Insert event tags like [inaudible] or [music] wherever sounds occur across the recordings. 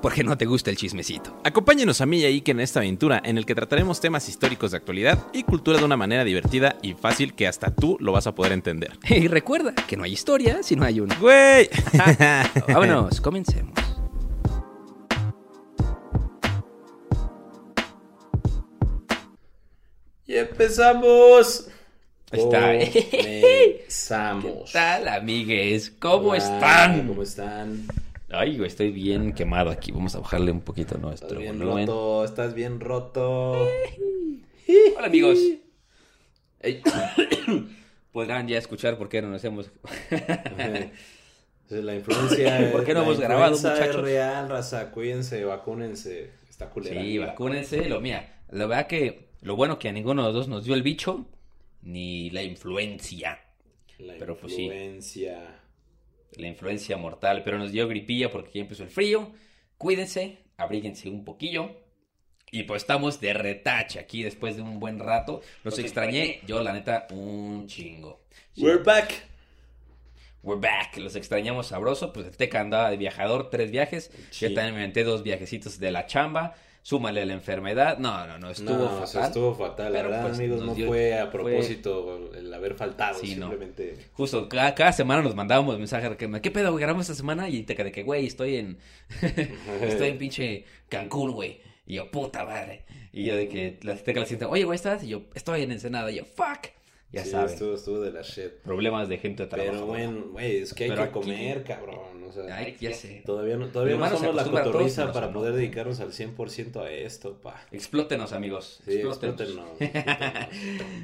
porque no te gusta el chismecito. Acompáñenos a mí y a Iker en esta aventura en el que trataremos temas históricos de actualidad y cultura de una manera divertida y fácil que hasta tú lo vas a poder entender. [laughs] Y recuerda que no hay historia si no hay una. ¡Güey! [laughs] Vámonos, [laughs] comencemos. Y empezamos. Ahí está. Comenzamos. ¿Qué tal, amigues? ¿Cómo Hola, están? ¿Cómo están? Ay, güey, estoy bien quemado aquí. Vamos a bajarle un poquito Estás nuestro bien volumen. roto, estás bien roto. Hola, amigos. Ey. [coughs] Podrán ya escuchar por qué no nos hemos... [laughs] La influencia. [coughs] ¿Por qué no hemos grabado, muchachos? Es real, raza. Cuídense, vacúnense. Está culera. Sí, vacúnense. Lo mía, la verdad que lo bueno que a ninguno de los dos nos dio el bicho ni la influencia. La Pero, pues, sí. La influencia mortal, pero nos dio gripilla porque ya empezó el frío. Cuídense, abríguense un poquillo. Y pues estamos de retache aquí después de un buen rato. Los extrañé, yo la neta, un chingo. We're back. We're back, los extrañamos sabroso. Pues el Teca andaba de viajador, tres viajes. Sí. Yo también me aventé dos viajecitos de la chamba. Súmale la enfermedad. No, no, no, estuvo no, o sea, fatal. estuvo fatal. La verdad, pues, amigos, no dio- fue a fue- propósito el haber faltado. Sí, no. simplemente. Justo, cada, cada semana nos mandábamos mensajes que, ¿qué pedo, güey? Grabamos esta semana y te de que, güey, estoy en, [laughs] estoy en [laughs] pinche Cancún, güey. Y yo, puta madre. Y yo de que la teca la siente, oye, güey, ¿estás? Y yo, estoy en Ensenada. Y yo, fuck. Ya sí, saben, Estuvo, estuvo de la shit. problemas de gente de trabajo. Pero bueno, güey, es que hay Pero que aquí- comer, cabrón. O sea, Ay, ya sé. todavía no, todavía no somos la cotorriza para poder dedicarnos al 100% a esto, pa. Explótenos, amigos. Sí, [laughs] explótenos.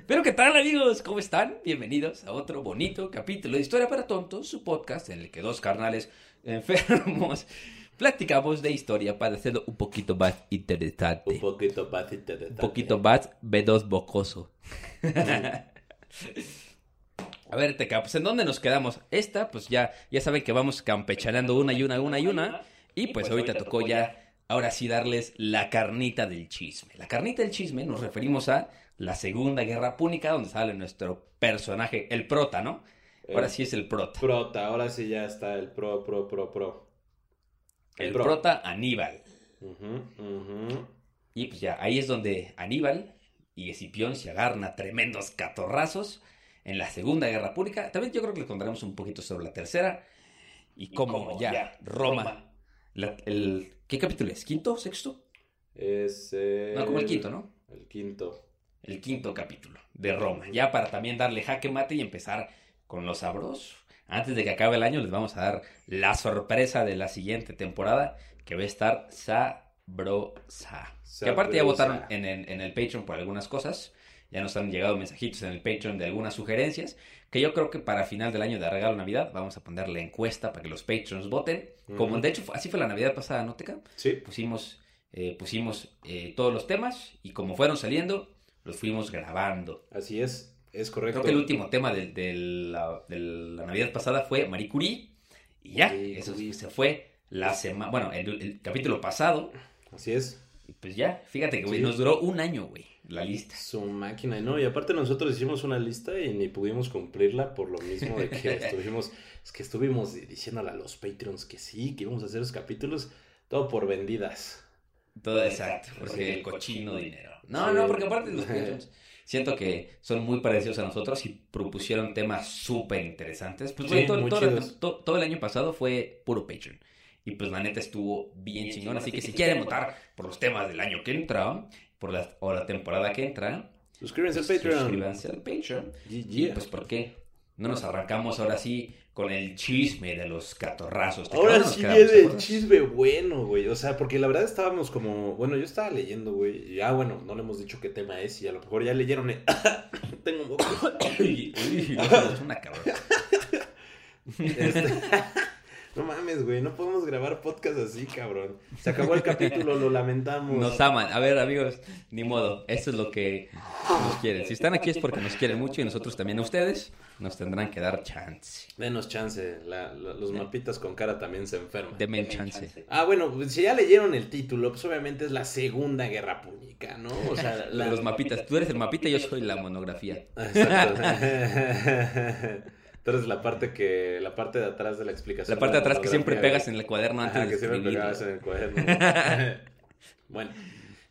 Pero qué tal amigos, ¿cómo están? Bienvenidos a otro bonito capítulo de Historia para Tontos, su podcast en el que dos carnales enfermos [laughs] platicamos de historia para hacerlo un poquito más interesante. Un poquito más Un poquito más B2 bocoso. A ver, Teca, pues ¿en dónde nos quedamos? Esta, pues ya, ya saben que vamos campechaneando una y una, una y una. Y pues ahorita tocó ya, ahora sí, darles la carnita del chisme. La carnita del chisme nos referimos a la Segunda Guerra Púnica, donde sale nuestro personaje, el prota, ¿no? Ahora El sí es el prota. Prota, ahora sí ya está el pro, pro, pro, pro. El pro. prota Aníbal. Y pues ya, ahí es donde Aníbal y Escipión se agarran a tremendos catorrazos en la Segunda Guerra Púnica. También yo creo que les contaremos un poquito sobre la tercera. Y cómo ya, Roma. la- el, ¿Qué capítulo es? ¿Quinto? ¿Sexto? Es el... No, como el quinto, ¿no? El quinto. El quinto capítulo de Roma. Ya para también darle jaque mate y empezar con los sabrosos. Antes de que acabe el año les vamos a dar la sorpresa de la siguiente temporada que va a estar sabrosa. Que aparte ya votaron en, el- en el Patreon por algunas cosas. Ya nos han llegado mensajitos en el Patreon de algunas sugerencias. Que yo creo que para final del año de regalo Navidad vamos a poner la encuesta para que los Patreons voten. Como de hecho así fue la Navidad pasada, ¿no, Teca? Sí. Pusimos, eh, pusimos eh, todos los temas y como fueron saliendo, los fuimos grabando. Así es. Es correcto. Creo que el último tema de, de la, de la Navidad pasada fue Marie Curie. Y ya, Marie eso Curie. se fue la semana, bueno, el, el capítulo pasado. Así es. Y pues ya, fíjate que güey, Sí. nos duró un año, güey, la lista. Su máquina, ¿no? Y aparte nosotros hicimos una lista y ni pudimos cumplirla por lo mismo de que [laughs] estuvimos, es que estuvimos diciéndole a los Patreons que sí, que íbamos a hacer los capítulos, todo por vendidas. Todo exacto, porque el cochino dinero. No, Sí. no, porque aparte los [laughs] Patreons, siento que son muy parecidos a nosotros y propusieron temas súper interesantes. Pues Sí, todo el año pasado fue puro Patreon. Y pues la neta estuvo bien chingón. Así que si quieren votar por los temas del año que entra, por la, o la temporada que entra, Suscríbanse pues al Patreon. suscríbanse al Patreon. Yeah, Y pues, ¿por qué? No nos arrancamos ahora sí con el chisme de los catorrazos. ¿Te Ahora sí Nos quedamos, ¿te viene el chisme bueno, güey. O sea, porque la verdad estábamos como. Bueno, yo estaba leyendo, güey. Y ah, bueno, no le hemos dicho qué tema es. Y a lo mejor ya leyeron. el- [coughs] Tengo mocos. [coughs] Uy, uy, no, es una cabrón. Este, No mames, güey. No podemos grabar podcast así, cabrón. Se acabó el capítulo, lo lamentamos. Nos aman. A ver, amigos, ni modo. Esto es lo que nos quieren. Si están aquí es porque nos quieren mucho y nosotros también a ustedes nos tendrán que dar chance. Denos chance. la- la- los mapitas con cara también se enferman. Denme el chance. Ah, bueno, pues, si ya leyeron el título, pues obviamente es la Segunda Guerra Púnica, ¿no? O sea, [laughs] La los mapitas. Tú eres el mapita y yo soy la monografía. Exacto. [laughs] [laughs] Tú eres la parte que, la parte de atrás de la explicación. La parte de atrás que siempre pegas en el cuaderno antes Ajá, de que siempre pegabas en el cuaderno. [laughs] bueno,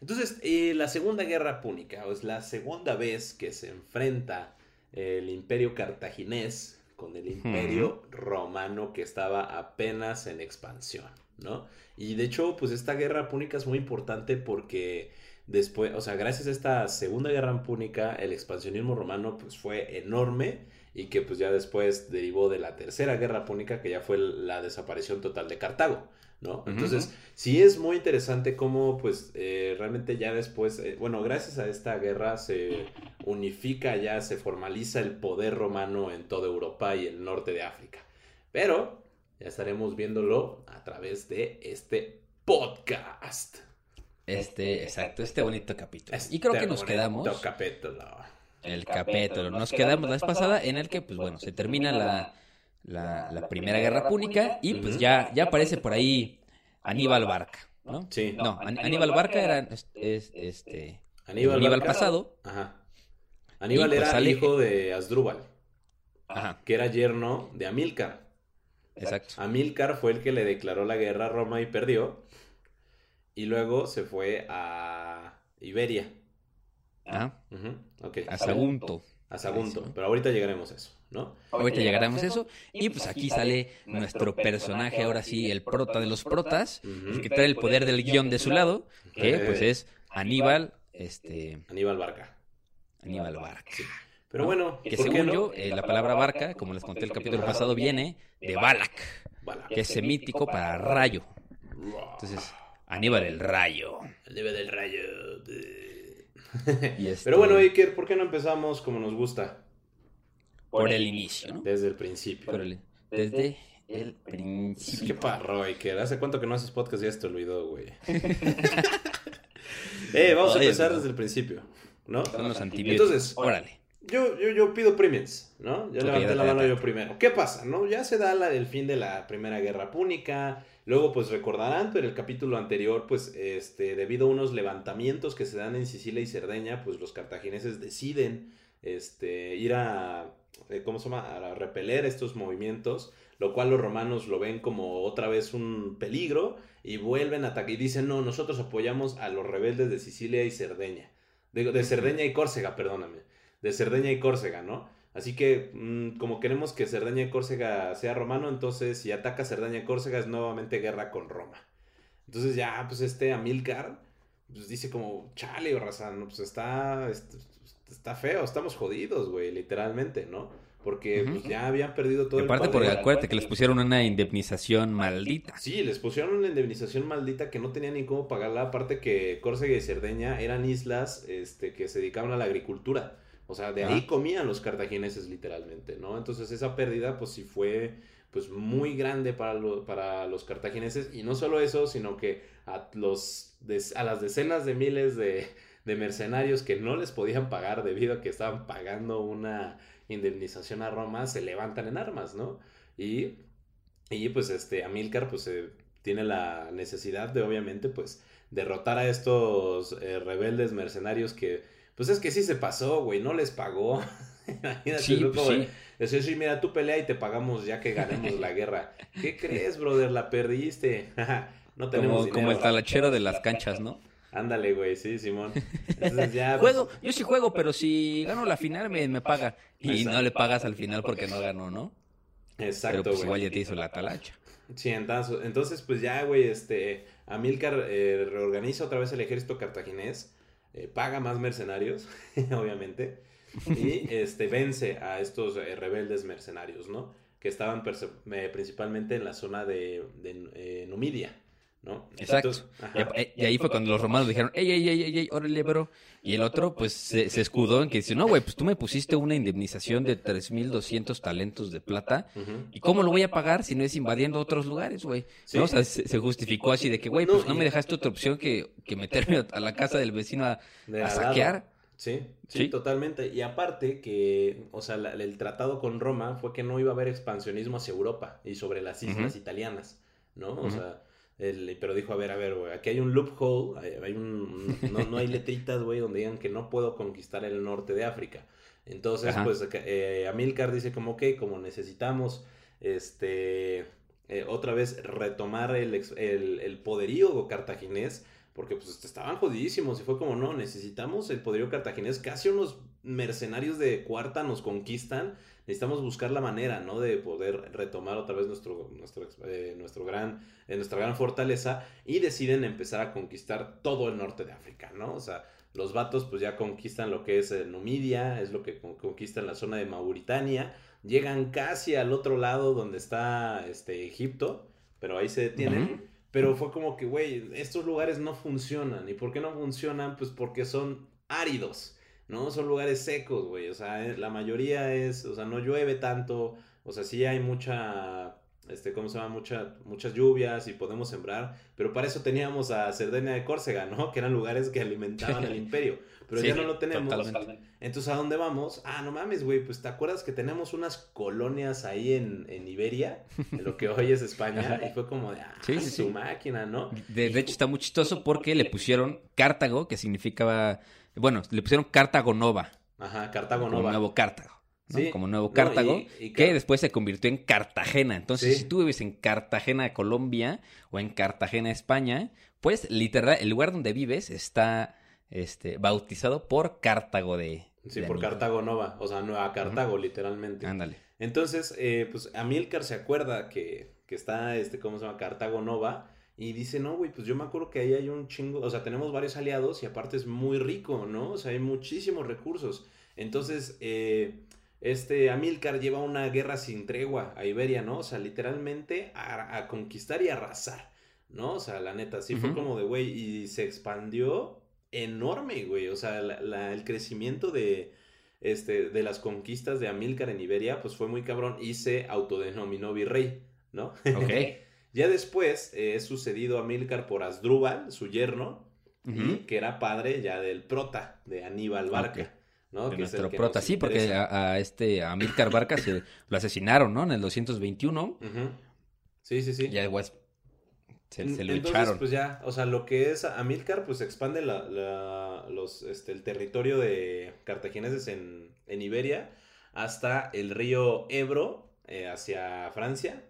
entonces, eh, la Segunda Guerra Púnica, o es la segunda vez que se enfrenta el Imperio Cartaginés con el Imperio Romano que estaba apenas en expansión, ¿no? Y de hecho, pues esta Guerra Púnica es muy importante porque después, o sea, gracias a esta Segunda Guerra Púnica, el expansionismo romano pues fue enorme y que pues ya después derivó de la Tercera Guerra Púnica, que ya fue la desaparición total de Cartago, ¿no? Entonces, sí es muy interesante cómo pues eh, realmente ya después, eh, bueno, gracias a esta guerra se unifica ya, se formaliza el poder romano en toda Europa y el norte de África. Pero ya estaremos viéndolo a través de este podcast. Este, exacto, este bonito capítulo. Este Y creo que nos bonito quedamos capítulo. El capítulo. Nos quedamos la vez pasada en el que, pues bueno, se termina la, la, la Primera Guerra Púnica y pues ya, ya aparece por ahí Aníbal Barca, ¿no? Sí. No, An- Aníbal Barca era es- es- este Aníbal, Aníbal Barca- pasado. Ajá. Aníbal pues, era sale- hijo de Asdrúbal, Ajá, que era yerno de Amílcar. exacto. Amílcar fue el que le declaró la guerra a Roma y perdió. Y luego se fue a Iberia. Ajá, Ujú, ok. a Sagunto. A Sagunto. Eso. Pero ahorita llegaremos a eso, ¿no? Ahorita llegaremos a eso. Y pues aquí sale nuestro personaje, ahora sí, el prota de los protas, el que trae el poder del guion de su lado, que pues es Aníbal, este, Aníbal Barca. Aníbal Barca. Pero ¿no? bueno, Que ¿por qué según no? yo, eh, la palabra barca, como les conté el capítulo pasado, viene de Balak, Bala. que es semítico para rayo. Entonces, Aníbal el rayo. El debe del rayo. [laughs] Y este, Pero bueno, Iker, ¿por qué no empezamos como nos gusta? por el inicio, ¿no? Desde el principio. Por el- desde el Qué principio. parro, Iker. ¿Hace cuánto que no haces podcast? Ya se te olvidó, güey. [laughs] eh, vamos a empezar no. desde el principio, ¿no? Son los antibióticos. Entonces, órale. Yo, yo, yo pido premiums, ¿no? Yo levanté la mano yo primero. ¿Qué pasa, no? Ya se da la, el fin de la Primera Guerra Púnica. Luego, pues recordarán, pero el capítulo anterior, pues, este, debido a unos levantamientos que se dan en Sicilia y Cerdeña, pues los cartagineses deciden, este, ir a, eh, ¿cómo se llama? A repeler estos movimientos, lo cual los romanos lo ven como otra vez un peligro y vuelven a atacar y dicen, no, nosotros apoyamos a los rebeldes de Sicilia y Cerdeña. De, de Cerdeña y Córcega, perdóname de Cerdeña y Córcega, ¿no? Así que, mm, como queremos que Cerdeña y Córcega sea romano, entonces si ataca Cerdeña y Córcega es nuevamente guerra con Roma. Entonces ya, pues este Amílcar, pues dice como, chale, raza, no, pues está, est- está feo, estamos jodidos, güey, literalmente, ¿no? Porque pues, ya habían perdido todo Y aparte, el porque poder. acuérdate que les pusieron una indemnización maldita. Sí, les pusieron una indemnización maldita que no tenían ni cómo pagarla. Aparte que Córcega y Cerdeña eran islas este, que se dedicaban a la agricultura. O sea, de ahí Ah. comían los cartagineses literalmente, ¿no? Entonces esa pérdida pues sí fue pues muy grande para, lo- para los cartagineses. Y no solo eso, sino que a, los, a las decenas de miles de, de mercenarios que no les podían pagar debido a que estaban pagando una indemnización a Roma, se levantan en armas, ¿no? Y y pues este Amílcar pues eh, tiene la necesidad de obviamente pues derrotar a estos eh, rebeldes mercenarios que pues es que sí se pasó, güey, no les pagó. [laughs] Imagínate, Sí, ¿no? pues sí. Decir, sí, mira, tú pelea y te pagamos ya que ganemos la guerra. ¿Qué [laughs] crees, brother? La perdiste. [laughs] no tenemos Como, dinero. como el talachero de las canchas, ¿no? Ándale, güey, sí, Simón. Entonces ya... Juego, yo sí juego, pero si gano la final me, me paga. Y Exacto. no le pagas al final porque no ganó, ¿no? Exacto, pero pues güey. igual ya te hizo la talacha. Sí, entonces, entonces pues ya, güey, este, Amílcar eh, reorganiza otra vez el ejército cartaginés, eh, paga más mercenarios, [laughs] obviamente, y este, vence a estos eh, rebeldes mercenarios, ¿no? Que estaban eh, principalmente en la zona de, Numidia, ¿no? Exacto. Entonces, ajá. Y, y ahí fue cuando los romanos dijeron, ey, ey, ey, ey, ey, órale, bro. Y el otro, pues, se, se escudó en que dice, no, güey, pues tú me pusiste una indemnización de 3.200 talentos de plata. ¿Y cómo lo voy a pagar si no es invadiendo otros lugares, güey? Sí. ¿No? O sea, se, se justificó así de que, güey, pues no me dejaste otra opción que, que meterme a la casa del vecino a, De saquear. Sí, sí, Sí. totalmente. Y aparte que, o sea, la- el tratado con Roma fue que no iba a haber expansionismo hacia Europa y sobre las islas italianas, ¿no? O sea, el- pero dijo, a ver, a ver, güey, aquí hay un loophole, hay, hay un, no, no hay letritas, güey, donde digan que no puedo conquistar el norte de África. Entonces, Ajá. pues, eh, Amílcar dice como, ok, como necesitamos, este, eh, otra vez retomar el, el, el poderío cartaginés, porque pues estaban jodidísimos y fue como, no, necesitamos el poderío cartaginés, casi unos mercenarios de cuarta nos conquistan, necesitamos buscar la manera, ¿no? De poder retomar otra vez nuestro, nuestro, eh, nuestro gran, eh, nuestra gran fortaleza y deciden empezar a conquistar todo el norte de África, ¿no? O sea, los vatos pues ya conquistan lo que es eh, Numidia, es lo que con- conquistan la zona de Mauritania, llegan casi al otro lado donde está este Egipto, pero ahí se detienen. Pero fue como que, güey, estos lugares no funcionan. ¿Y por qué no funcionan? Pues porque son áridos, ¿no? Son lugares secos, güey. O sea, eh, la mayoría es, o sea, no llueve tanto. O sea, sí hay mucha, este, ¿cómo se llama? Mucha, muchas lluvias y podemos sembrar. Pero para eso teníamos a Cerdeña de Córcega, ¿no? [laughs] Que eran lugares que alimentaban al [laughs] imperio. Pero Sí, ya no lo tenemos. totalmente. Entonces, ¿a dónde vamos? Ah, no mames, güey, pues te acuerdas que tenemos unas colonias ahí en, en Iberia, en lo que hoy es España, [laughs] y fue como de, ah, Sí, sí, su máquina, ¿no? De, de hecho, está muy chistoso porque le pusieron Cartago, que significaba, bueno, le pusieron Cartago Nova, Ajá, Cartago Nova. nuevo Cartago. ¿No? Sí. Como nuevo No, Cartago, y- y que después se convirtió en Cartagena. Entonces, Sí. si tú vives en Cartagena, Colombia, o en Cartagena, España, pues literal, el lugar donde vives está este, bautizado por Cartago de. Sí, de por Aníbal. Cartago Nova, o sea, Nueva Cartago, literalmente. Ándale. Entonces, eh, pues Amílcar se acuerda que, que está, este, ¿cómo se llama? Cartago Nova. Y dice, no, güey, pues yo me acuerdo que ahí hay un chingo, o sea, tenemos varios aliados y aparte es muy rico, ¿no? O sea, hay muchísimos recursos. Entonces, eh, este Amílcar lleva una guerra sin tregua a Iberia, ¿no? O sea, literalmente a, a conquistar y arrasar, ¿no? O sea, la neta, sí fue como de, güey, y se expandió enorme, güey. O sea, la- la- el crecimiento de, este, de las conquistas de Amílcar en Iberia, pues fue muy cabrón y se autodenominó virrey, ¿no? Ok. [laughs] ya después eh, es sucedido Amílcar por Asdrúbal, su yerno, y que era padre ya del prota, de Aníbal Barca. ¿No? De Que nuestro que prota, sí, porque a, a este a Amílcar Barca se [coughs] lo asesinaron, ¿no? En el 221. Ujú. Sí, sí, sí. Ya después se, se lo Entonces, echaron. pues ya, o sea, lo que es Amílcar, pues expande la, la- los, este, el territorio de cartagineses en, en Iberia hasta el río Ebro eh, hacia Francia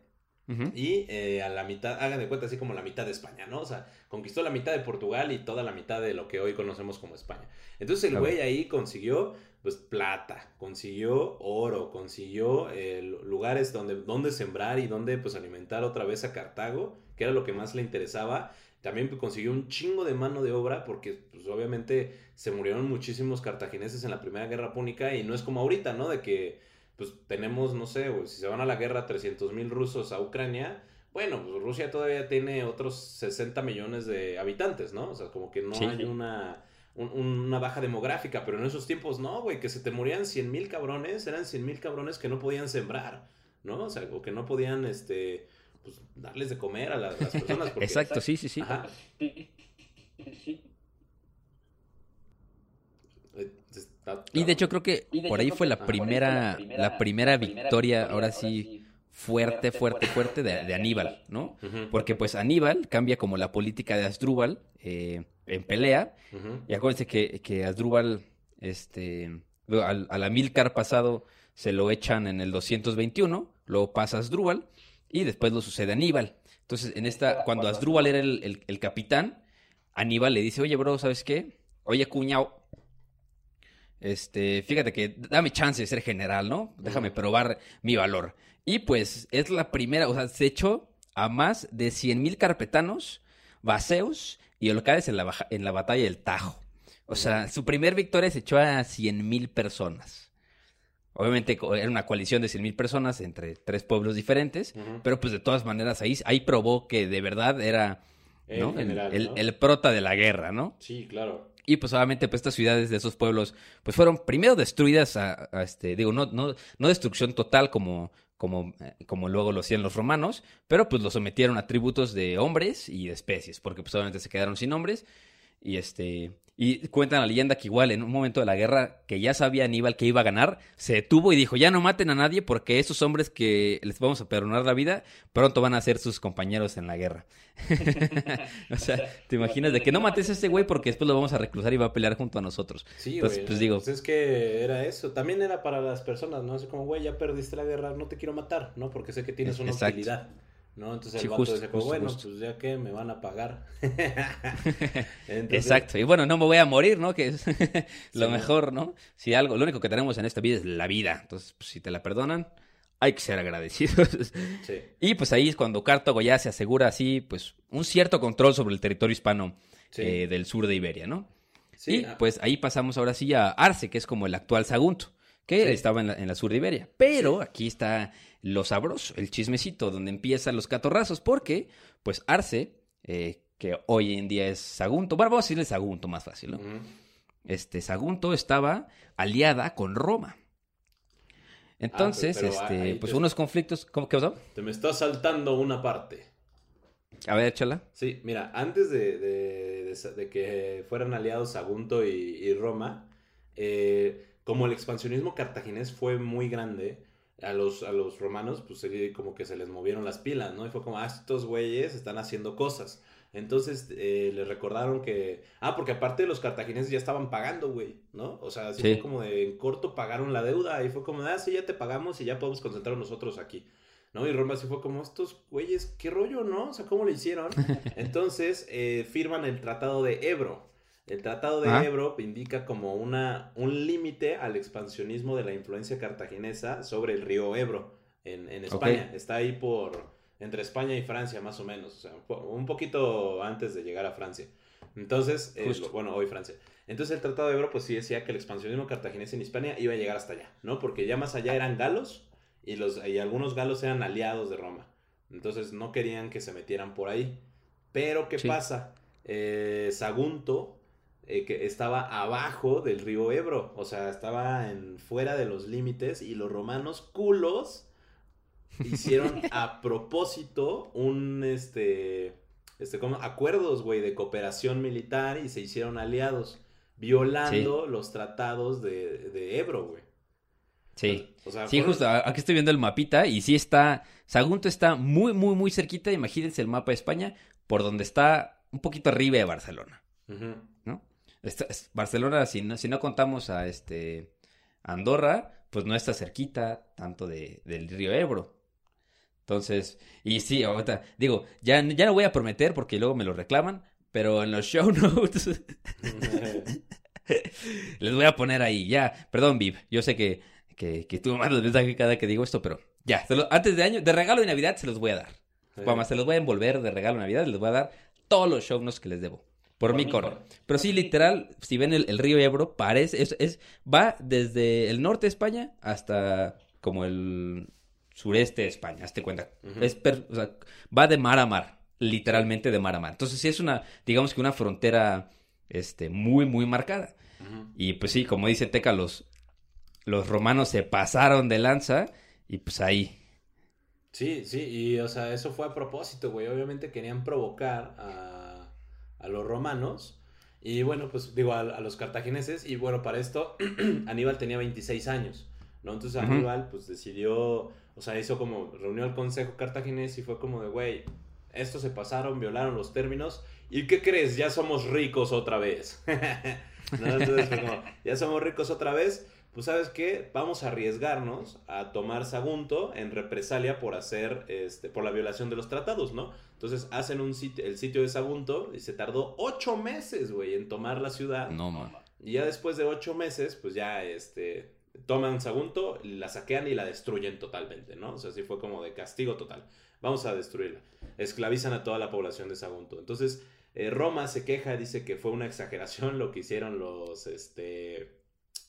Y eh, a la mitad, hagan de cuenta así como la mitad de España, ¿no? O sea, conquistó la mitad de Portugal y toda la mitad de lo que hoy conocemos como España. Entonces el güey ahí consiguió, pues, plata, consiguió oro, consiguió eh, lu- lugares donde, donde sembrar y donde, pues, alimentar otra vez a Cartago, que era lo que más le interesaba. También consiguió un chingo de mano de obra porque, pues, obviamente se murieron muchísimos cartagineses en la Primera Guerra Púnica y no es como ahorita, ¿no? De que, pues, tenemos, no sé, güey, si se van a la guerra 300 mil rusos a Ucrania, bueno, pues Rusia todavía tiene otros 60 millones de habitantes, ¿no? O sea, como que no Sí. hay una, un- una baja demográfica, pero en esos tiempos no, güey, que se te morían 100 mil cabrones, eran 100 mil cabrones que no podían sembrar, ¿no? O sea, o que no podían, este, pues, darles de comer a las, las personas. porque- [laughs] Exacto, sí, sí, sí. Ajá. Sí, sí. Eh, está- Y de hecho creo que por ahí fue la primera, la primera victoria, ahora sí, fuerte, fuerte, fuerte de, de Aníbal, ¿no? Porque pues Aníbal cambia como la política de Asdrúbal eh, en pelea. Y acuérdense que, que Asdrúbal, este, al, al Amílcar pasado se lo echan en el 221, luego pasa Asdrúbal y después lo sucede Aníbal. Entonces, en esta, cuando Asdrúbal era el, el- el capitán, Aníbal le dice, oye, bro, ¿sabes qué? Oye, cuñado, este, fíjate que dame chance de ser general, ¿no? Déjame probar mi valor. Y pues es la primera, o sea, se echó a más de 100 mil carpetanos, vaceos y locales en la, baja- en la batalla del Tajo. O sea, su primer victoria se echó a 100 mil personas. Obviamente era una coalición de 100 mil personas entre tres pueblos diferentes, pero pues de todas maneras ahí, ahí probó que de verdad era El ¿no? el, general, el- ¿no? el prota de la guerra, ¿no? Sí, claro. Y pues obviamente pues estas ciudades de esos pueblos pues fueron primero destruidas a, este, digo, no, no, no destrucción total como, como, eh, como luego lo hacían los romanos, pero pues lo sometieron a tributos de hombres y de especies, porque pues obviamente se quedaron sin hombres. Y este. Y cuentan la leyenda que igual en un momento de la guerra que ya sabía Aníbal que iba a ganar, se detuvo y dijo, ya no maten a nadie porque esos hombres que les vamos a perdonar la vida, pronto van a ser sus compañeros en la guerra. [laughs] o sea, te imaginas de que no mates a ese güey porque después lo vamos a reclusar y va a pelear junto a nosotros. Sí, Entonces, güey. pues digo, es que era eso. También era para las personas, ¿no? Así como, güey, ya perdiste la guerra, no te quiero matar, ¿no? Porque sé que tienes una Exacto. utilidad, ¿no? Entonces Sí, el vato justo, como, justo, bueno, justo. pues ya que me van a pagar. [laughs] Entonces, Exacto. Y bueno, no me voy a morir, ¿no? Que es [laughs] lo Sí, mejor, ¿no? Si algo, lo único que tenemos en esta vida es la vida. Entonces, pues, si te la perdonan, hay que ser agradecidos. [laughs] Sí. y pues ahí es cuando Cartago ya se asegura así, pues, un cierto control sobre el territorio hispano eh, del sur de Iberia, ¿no? Sí, y ah, pues ahí pasamos ahora sí a Arce, que es como el actual Sagunto, que estaba en la, en la sur de Iberia. Pero aquí está lo sabroso, el chismecito, donde empiezan los catorrazos, porque pues Arce, eh, que hoy en día es Sagunto, bueno, vamos a decirle Sagunto más fácil, ¿no? Este Sagunto estaba aliada con Roma. Entonces, Ah, pero- pero este, pues te- unos conflictos, ¿cómo qué pasó? Te me está saltando una parte. A ver, échala. Sí, mira, antes de, de- de sa- de que fueran aliados Sagunto y, y Roma, eh, como el expansionismo cartaginés fue muy grande, a los, a los romanos, pues como que se les movieron las pilas, ¿no? Y fue como, ah, estos güeyes están haciendo cosas. Entonces eh, les recordaron que. Ah, porque aparte los cartagineses ya estaban pagando, güey, ¿no? O sea, así Sí. fue como de en corto pagaron la deuda y fue como, ah, sí, ya te pagamos y ya podemos concentrar nosotros aquí. ¿no? Y Roma sí fue como, estos güeyes, qué rollo, ¿no? O sea, ¿cómo lo hicieron? [laughs] Entonces, eh, firman el Tratado de Ebro. El Tratado de Ah. Ebro indica como una, un límite al expansionismo de la influencia cartaginesa sobre el río Ebro en, en España. Está ahí por, entre España y Francia, más o menos. O sea, un po- un poquito antes de llegar a Francia. Entonces, eh, bueno, hoy Francia. Entonces el Tratado de Ebro, pues sí decía que el expansionismo cartaginés en Hispania iba a llegar hasta allá, ¿no? Porque ya más allá eran galos y, los, y algunos galos eran aliados de Roma. Entonces no querían que se metieran por ahí. Pero, ¿qué Sí. pasa? Eh, Sagunto, eh, que estaba abajo del río Ebro, o sea, estaba en, fuera de los límites y los romanos culos hicieron [laughs] a propósito un, este, este, como acuerdos, güey, de cooperación militar y se hicieron aliados, violando los tratados de, de Ebro, güey. Sí. O sea, Sí, justo, aquí estoy viendo el mapita y sí está, Sagunto está muy, muy, muy cerquita, imagínense el mapa de España, por donde está un poquito arriba de Barcelona. ¿no? Es- Barcelona, si no, si no contamos a este Andorra, pues no está cerquita tanto de, del río Ebro. Entonces, y sí, ahorita, digo, ya, ya no voy a prometer porque luego me lo reclaman, pero en los show [laughs] notes [laughs] les voy a poner ahí, ya, perdón, Viv, yo sé que, que, que tú me mandas mensaje cada que digo esto, pero ya, se lo- antes de año, de regalo de Navidad se los voy a dar. Vamos, se los voy a envolver de regalo de Navidad, les voy a dar todos los show notes que les debo. Por, Por mí corre. por- Pero sí, literal, si ven el, el río Ebro, parece, es, es, va desde el norte de España hasta como el sureste de España, hazte cuenta. Es per- o sea, va de mar a mar, literalmente de mar a mar. Entonces sí es una, digamos que una frontera este, muy, muy marcada. Y pues sí, como dice Teca, los, los romanos se pasaron de lanza y pues ahí. Sí, sí, y o sea, eso fue a propósito, güey. Obviamente querían provocar a, a los romanos y bueno, pues digo, a, a los cartagineses. Y bueno, para esto [clears throat] Aníbal tenía 26 años, ¿no? Entonces. Aníbal pues decidió, o sea, hizo como, reunió al consejo cartaginés y fue como de, güey, estos se pasaron, violaron los términos. ¿Y qué crees? Ya somos ricos otra vez. [laughs] ¿No? Entonces fue como, ya somos ricos otra vez. Pues sabes qué, vamos a arriesgarnos a tomar Sagunto en represalia por hacer, este, por la violación de los tratados, ¿no? Entonces hacen un sitio, el sitio de Sagunto y se tardó ocho meses, güey, en tomar la ciudad. No, man. Y ya después de ocho meses, pues ya, este, toman Sagunto, la saquean y la destruyen totalmente, ¿no? O sea, sí fue como de castigo total. Vamos a destruirla. Esclavizan a toda la población de Sagunto. Entonces, eh, Roma se queja, dice que fue una exageración lo que hicieron los, este,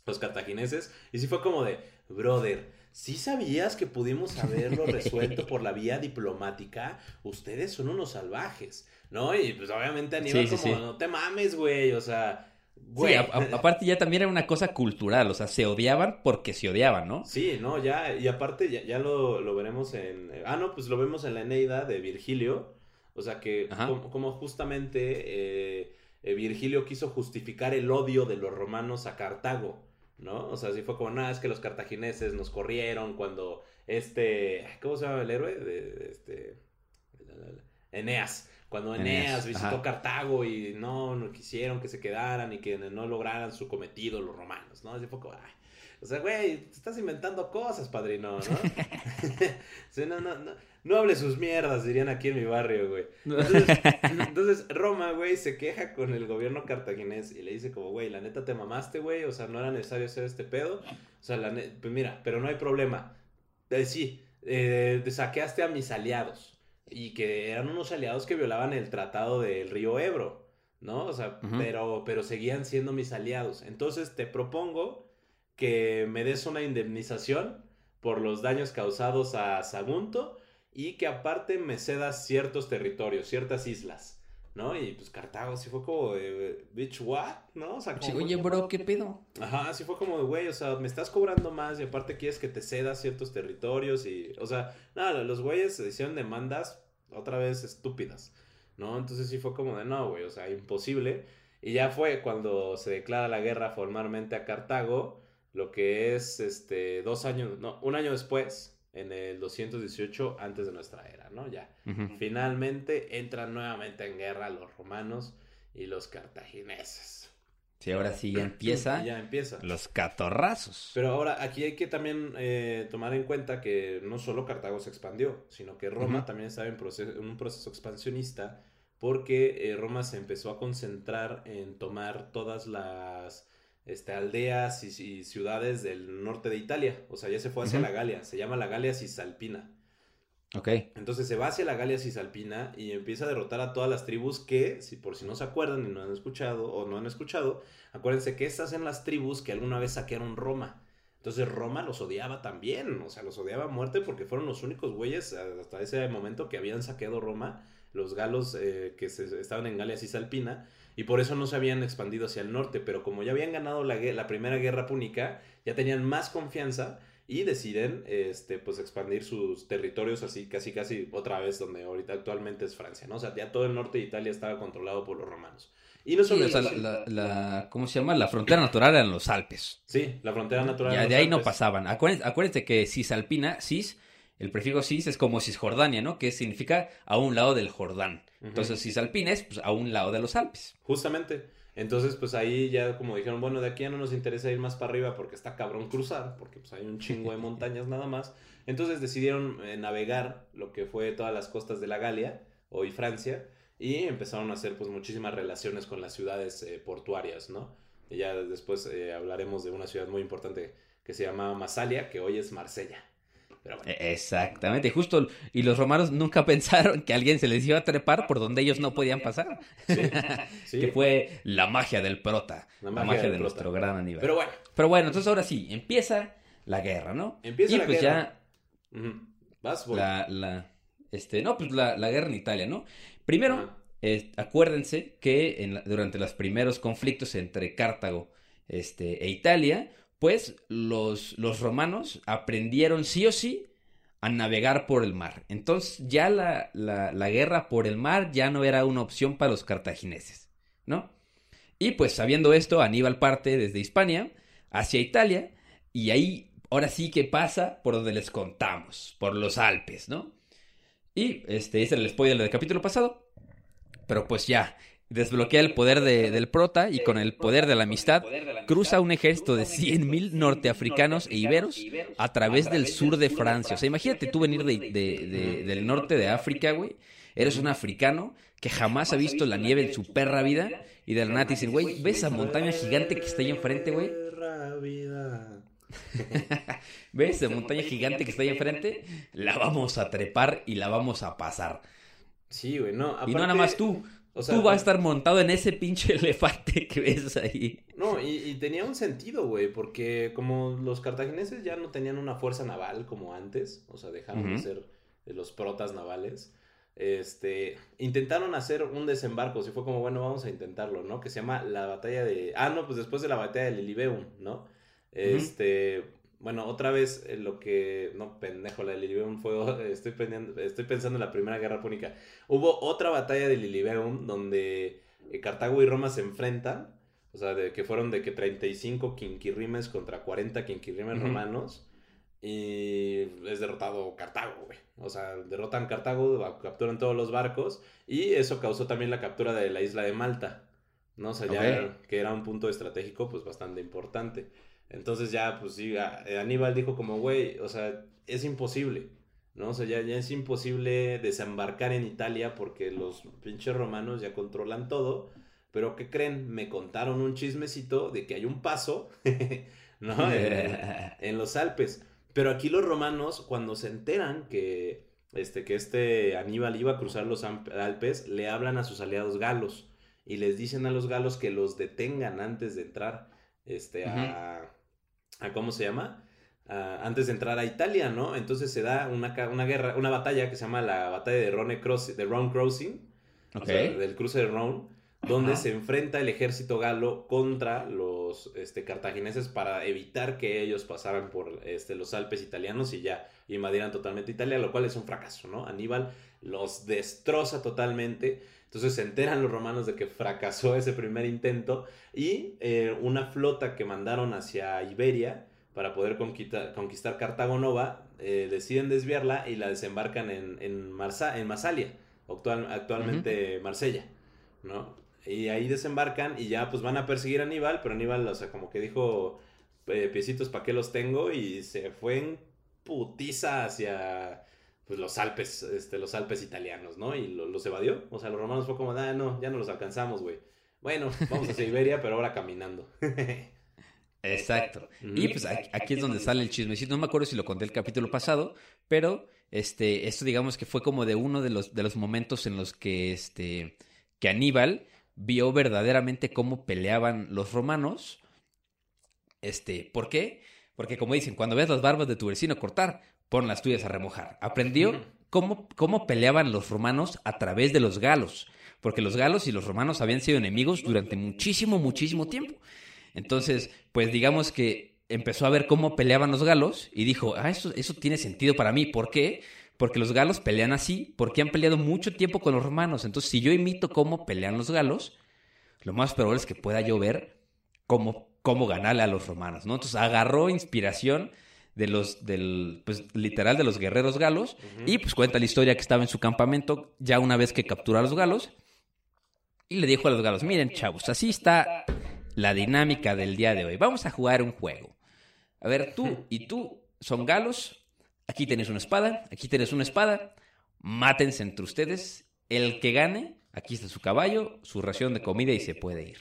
los cartagineses. Y sí fue como de, brother, ¿sí sabías que pudimos haberlo [laughs] resuelto por la vía diplomática? Ustedes son unos salvajes, ¿no? Y pues obviamente Aníbal Sí, sí, como, sí. no te mames, güey, o sea... Güey, aparte ya también era una cosa cultural, o sea, se odiaban porque se odiaban, ¿no? Sí, no, ya, y aparte ya, ya lo, lo veremos en... Ah, no, pues lo vemos en la Eneida de Virgilio. O sea que como justamente eh, eh, Virgilio quiso justificar el odio de los romanos a Cartago, ¿no? O sea, así fue como, nada, es que los cartagineses nos corrieron cuando este... ¿Cómo se llama el héroe? De, de este... Eneas. Cuando Eneas, Eneas, visitó ajá. Cartago y no, no quisieron que se quedaran y que no lograran su cometido los romanos, ¿no? Así fue como, ay, o sea, güey, te estás inventando cosas, padrino, ¿no? [laughs] [laughs] Sí, no, no, no, no hable sus mierdas, dirían aquí en mi barrio, güey. [laughs] Entonces, entonces, Roma, güey, se queja con el gobierno cartaginés y le dice como, güey, la neta te mamaste, güey, o sea, no era necesario hacer este pedo. O sea, la pues mira, pero no hay problema. Eh, sí, eh, te saqueaste a mis aliados y que eran unos aliados que violaban el tratado del río Ebro, ¿no? O sea, pero, pero seguían siendo mis aliados. Entonces te propongo que me des una indemnización por los daños causados a Sagunto y que aparte me cedas ciertos territorios, ciertas islas, ¿no? Y pues Cartago sí fue como de, bitch, what? ¿No? O sea, como Oye, bro, ¿qué pedo? Ajá, sí fue como de, güey, o sea, me estás cobrando más y aparte quieres que te ceda ciertos territorios y, o sea, nada, los güeyes hicieron demandas otra vez estúpidas, ¿no? Entonces sí fue como de, no, güey, o sea, imposible. Y ya fue cuando se declara la guerra formalmente a Cartago, lo que es, este, dos años, no, un año después, en el 218 antes de nuestra era, ¿no? Ya. Finalmente entran nuevamente en guerra los romanos y los cartagineses. Sí, ahora sí ya empieza [clears throat] ya empieza. los catorrazos. Pero ahora aquí hay que también eh, tomar en cuenta que no solo Cartago se expandió, sino que Roma también estaba en, proceso- en un proceso expansionista porque eh, Roma se empezó a concentrar en tomar todas las este, aldeas y, y ciudades del norte de Italia. O sea, ya se fue hacia la Galia, se llama la Galia Cisalpina. Ok. Entonces se va hacia la Galia Cisalpina y empieza a derrotar a todas las tribus que, si por si no se acuerdan y no han escuchado o no han escuchado, acuérdense que estas eran las tribus que alguna vez saquearon Roma. Entonces Roma los odiaba también, o sea, los odiaba a muerte porque fueron los únicos güeyes hasta ese momento que habían saqueado Roma, los galos eh, que se- estaban en Galia Cisalpina, y por eso no se habían expandido hacia el norte, pero como ya habían ganado la, la primera guerra púnica, ya tenían más confianza y deciden este pues expandir sus territorios así casi casi otra vez donde ahorita actualmente es Francia, ¿no? O sea, ya todo el norte de Italia estaba controlado por los romanos. Y no Sí, solo o sea, la, la- ¿cómo se llama? La frontera natural eran los Alpes. sí, la frontera natural Ya los de ahí no pasaban. Acuérdense, acuérdense que Cisalpina, Cis, el prefijo Cis es como Cisjordania, ¿no? Que significa a un lado del Jordán. Entonces Cisalpina es pues, a un lado de los Alpes. Justamente. Entonces, pues ahí ya como dijeron, bueno, de aquí ya no nos interesa ir más para arriba porque está cabrón cruzar, porque pues hay un chingo de montañas nada más. Entonces decidieron eh, navegar lo que fue todas las costas de la Galia, hoy Francia, y empezaron a hacer pues muchísimas relaciones con las ciudades eh, portuarias, ¿no? Y ya después eh, hablaremos de una ciudad muy importante que se llama Masalia, que hoy es Marsella. Pero bueno. E- Exactamente, justo. Y los romanos nunca [laughs] pensaron que alguien se les iba a trepar por donde ellos no podían pasar. [laughs] Sí. Que fue la magia del prota. La La magia de prota. nuestro gran Aníbal. Pero bueno, Pero bueno, entonces ahora sí, empieza la guerra, ¿no? Empieza y la pues guerra. ujú, vas, voy. ya la, la, este, no, pues la, la guerra en Italia, ¿no? Primero, eh, acuérdense que en la- durante los primeros conflictos entre Cartago este, e Italia, pues los, los romanos aprendieron sí o sí a navegar por el mar. Entonces ya la, la, la guerra por el mar ya no era una opción para los cartagineses, ¿no? Y pues sabiendo esto, Aníbal parte desde Hispania hacia Italia y ahí ahora sí que pasa por donde les contamos, por los Alpes, ¿no? Y este es el spoiler del capítulo pasado. Pero pues ya, desbloquea el poder de- del prota y con el poder de la amistad cruza un ejército de 100.000 norteafricanos e iberos a través del sur de Francia. O sea, imagínate tú venir de, de- de- del norte de África, güey. Eres un africano que jamás ha visto la nieve en su perra vida y de la nada te dicen, güey, ¿ves esa montaña gigante que está ahí enfrente, güey? [laughs] ¿Ves esa montaña gigante que está ahí enfrente? La vamos a trepar y la vamos a pasar. Sí, güey, no. y no nada más tú. O sea, tú vas a estar montado en ese pinche [laughs] elefante que ves ahí. No, y, y tenía un sentido, güey, porque como los cartagineses ya no tenían una fuerza naval como antes, o sea, dejaron de ser los protas navales, este, intentaron hacer un desembarco, así fue como, bueno, vamos a intentarlo, ¿no? Que se llama la batalla de... Ah, no, pues después de la batalla de Lilibeum, ¿no? Este, bueno, otra vez eh, lo que... No, pendejo, la de Lilibeum fue... [laughs] Estoy, pendiendo- estoy pensando en la Primera Guerra Púnica. Hubo otra batalla de Lilibeum donde eh, Cartago y Roma se enfrentan. O sea, de que fueron de que 35 quinquirrimes contra 40 quinquirrimes Ujú. romanos. Y es derrotado Cartago, güey. O sea, derrotan Cartago, capturan todos los barcos. Y eso causó también la captura de la isla de Malta. ¿No? O sea, ya que era un punto estratégico, pues bastante importante. Entonces ya, pues sí, a- Aníbal dijo como, güey, o sea, es imposible. ¿no? O sea, ya, ya es imposible desembarcar en Italia porque los pinches romanos ya controlan todo. Pero ¿qué creen? Me contaron un chismecito de que hay un paso, [laughs] ¿no? En, [laughs] en los Alpes. Pero aquí los romanos, cuando se enteran que este, que este Aníbal iba a cruzar los Alpes, le hablan a sus aliados galos y les dicen a los galos que los detengan antes de entrar este, a, a ¿cómo se llama? A- antes de entrar a Italia, ¿no? Entonces se da una, una guerra, una batalla que se llama la batalla de Rhone, Cross- de Rhone Crossing, o Ok. sea, del cruce de Rhone, donde se enfrenta el ejército galo contra los este, cartagineses para evitar que ellos pasaran por este, los Alpes italianos y ya invadieran totalmente Italia, lo cual es un fracaso, ¿no? Aníbal los destroza totalmente. Entonces se enteran los romanos de que fracasó ese primer intento y eh, una flota que mandaron hacia Iberia para poder conquistar, conquistar Cartago Nova, eh, deciden desviarla y la desembarcan en, en, Marsa- en Masalia, actual- actualmente Marsella, ¿no? Y ahí desembarcan y ya pues van a perseguir a Aníbal, pero Aníbal, o sea, como que dijo, eh, piecitos, ¿para qué los tengo? Y se fue en putiza hacia pues los Alpes, este, los Alpes italianos, ¿no? Y lo- los evadió. O sea, los romanos fue como, ah, no, ya no los alcanzamos, güey. Bueno, vamos a Siberia, [laughs] pero ahora caminando. [laughs] Exacto. Y pues aquí, aquí es donde sale el chismecito. No me acuerdo si lo conté el capítulo pasado, pero este, esto digamos que fue como de uno de los, de los momentos en los que, este, que Aníbal vio verdaderamente cómo peleaban los romanos. Este, ¿por qué? Porque como dicen, cuando ves las barbas de tu vecino cortar, pon las tuyas a remojar. Aprendió cómo, cómo peleaban los romanos a través de los galos. Porque los galos y los romanos habían sido enemigos durante muchísimo, muchísimo tiempo. Entonces, pues digamos que empezó a ver cómo peleaban los galos y dijo, ah, eso, eso tiene sentido para mí. ¿Por qué? Porque los galos pelean así, porque han peleado mucho tiempo con los romanos. Entonces, si yo imito cómo pelean los galos, lo más probable es que pueda yo ver cómo, cómo ganarle a los romanos, ¿no? Entonces agarró inspiración de los, del, pues literal de los guerreros galos y pues cuenta la historia que estaba en su campamento ya una vez que capturó a los galos y le dijo a los galos, miren chavos, así está la dinámica del día de hoy. Vamos a jugar un juego. A ver, tú y tú son galos. Aquí tienes una espada, aquí tienes una espada. Mátense entre ustedes. El que gane, aquí está su caballo, su ración de comida y se puede ir.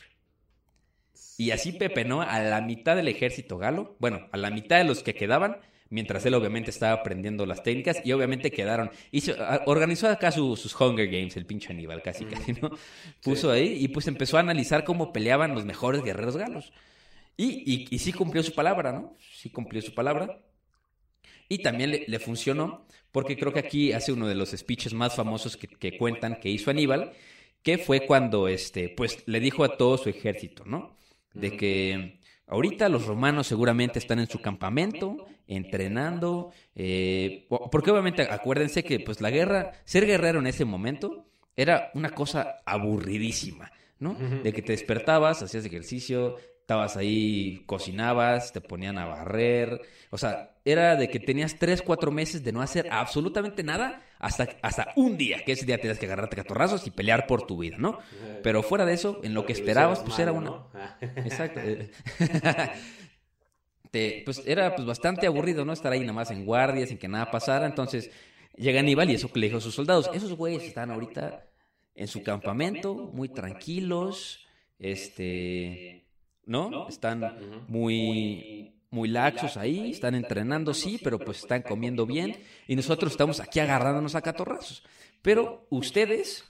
Y así pepenó a la mitad del ejército galo, bueno, a la mitad de los que quedaban, mientras él obviamente estaba aprendiendo las técnicas y obviamente quedaron. Hizo, organizó acá su- sus Hunger Games, el pinche Aníbal, casi, casi, ¿no? [laughs] Puso ahí y pues empezó a analizar cómo peleaban los mejores guerreros galos. Y, y, y sí cumplió su palabra, ¿no? Sí cumplió su palabra. Y también le, le funcionó, porque creo que aquí hace uno de los speeches más famosos que, que cuentan que hizo Aníbal, que fue cuando este, pues, le dijo a todo su ejército, ¿no? De que ahorita los romanos seguramente están en su campamento, entrenando, eh, po- porque obviamente acuérdense que pues la guerra, ser guerrero en ese momento era una cosa aburridísima, ¿no? De que te despertabas, hacías ejercicio, estabas ahí, cocinabas, te ponían a barrer, o sea, era de que tenías tres, cuatro meses de no hacer absolutamente nada hasta, hasta un día, que ese día tenías que agarrarte catorrazos y pelear por tu vida, ¿no? Pero fuera de eso, en lo que esperabas, pues era una... [laughs] Exacto. eh, [laughs] te- pues era pues bastante aburrido, ¿no? Estar ahí nada más en guardia, sin que nada pasara. Entonces llega Aníbal y eso que le dijo a sus soldados. Esos güeyes están ahorita en su campamento, muy tranquilos, este, ¿no? Están muy, muy laxos ahí, están entrenando, sí, pero pues están comiendo bien. Y nosotros estamos aquí agarrándonos a catorrazos. Pero ustedes,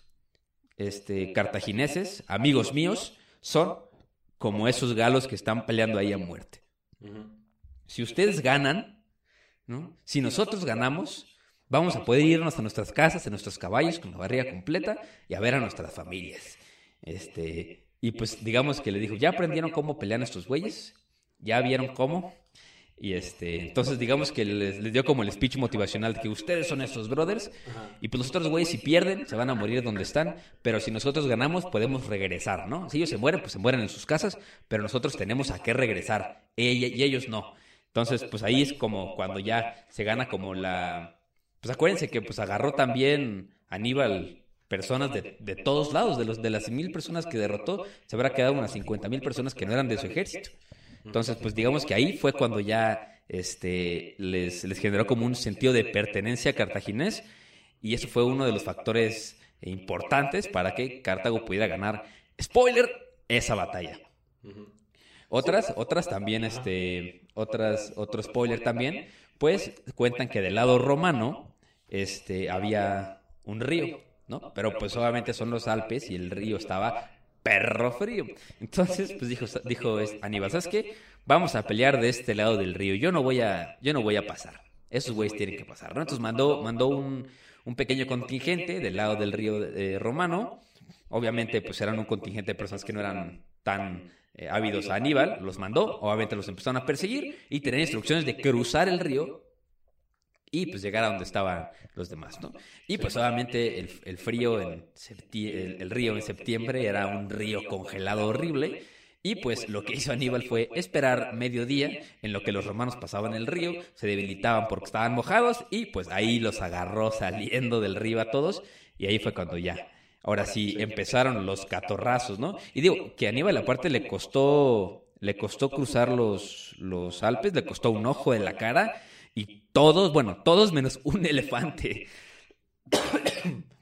este, cartagineses, amigos míos, son como esos galos que están peleando ahí a muerte. Si ustedes ganan, ¿no? Si nosotros ganamos, vamos a poder irnos a nuestras casas, a nuestros caballos con la barriga completa y a ver a nuestras familias. Este, y pues digamos que le dijo, ¿ya aprendieron cómo pelean estos güeyes? ¿Ya vieron cómo? Y este, entonces digamos que les, les dio como el speech motivacional de que ustedes son estos brothers y pues los otros güeyes si pierden se van a morir donde están, pero si nosotros ganamos podemos regresar, ¿no? Si ellos se mueren, pues se mueren en sus casas, pero nosotros tenemos a qué regresar y, y ellos no. Entonces, pues ahí es como cuando ya se gana como la... Pues acuérdense que pues agarró también Aníbal personas de, de todos lados, de, los, de las mil personas que derrotó, se habrá quedado unas 50 mil personas que no eran de su ejército. Entonces, pues digamos que ahí fue cuando ya este, les, les generó como un sentido de pertenencia cartaginés y eso fue uno de los factores importantes para que Cartago pudiera ganar, spoiler, esa batalla. Otras, otras también, este, otras, otro spoiler también, pues cuentan que del lado romano, este, había un río, ¿no? Pero pues obviamente son los Alpes y el río estaba perro frío. Entonces, pues dijo, dijo es- Aníbal, ¿sabes qué? Vamos a pelear de este lado del río. Yo no voy a, yo no voy a pasar. Esos güeyes tienen que pasar, ¿no? Entonces mandó, mandó un, un pequeño contingente del lado del río eh, romano. Obviamente, pues eran un contingente de personas que no eran tan eh, ávidos a Aníbal. Los mandó, obviamente los empezaron a perseguir y tenían instrucciones de cruzar el río y pues llegar a donde estaban los demás, ¿no? Y pues obviamente el, el frío en el, el río en septiembre era un río congelado horrible y pues lo que hizo Aníbal fue esperar mediodía en lo que los romanos pasaban el río, se debilitaban porque estaban mojados y pues ahí los agarró saliendo del río a todos y ahí fue cuando ya Ahora sí, empezaron los catorrazos, ¿no? Y digo, que a Aníbal aparte le costó, le costó cruzar los, los Alpes, le costó un ojo de la cara todos, bueno, todos menos un [laughs] elefante. [coughs]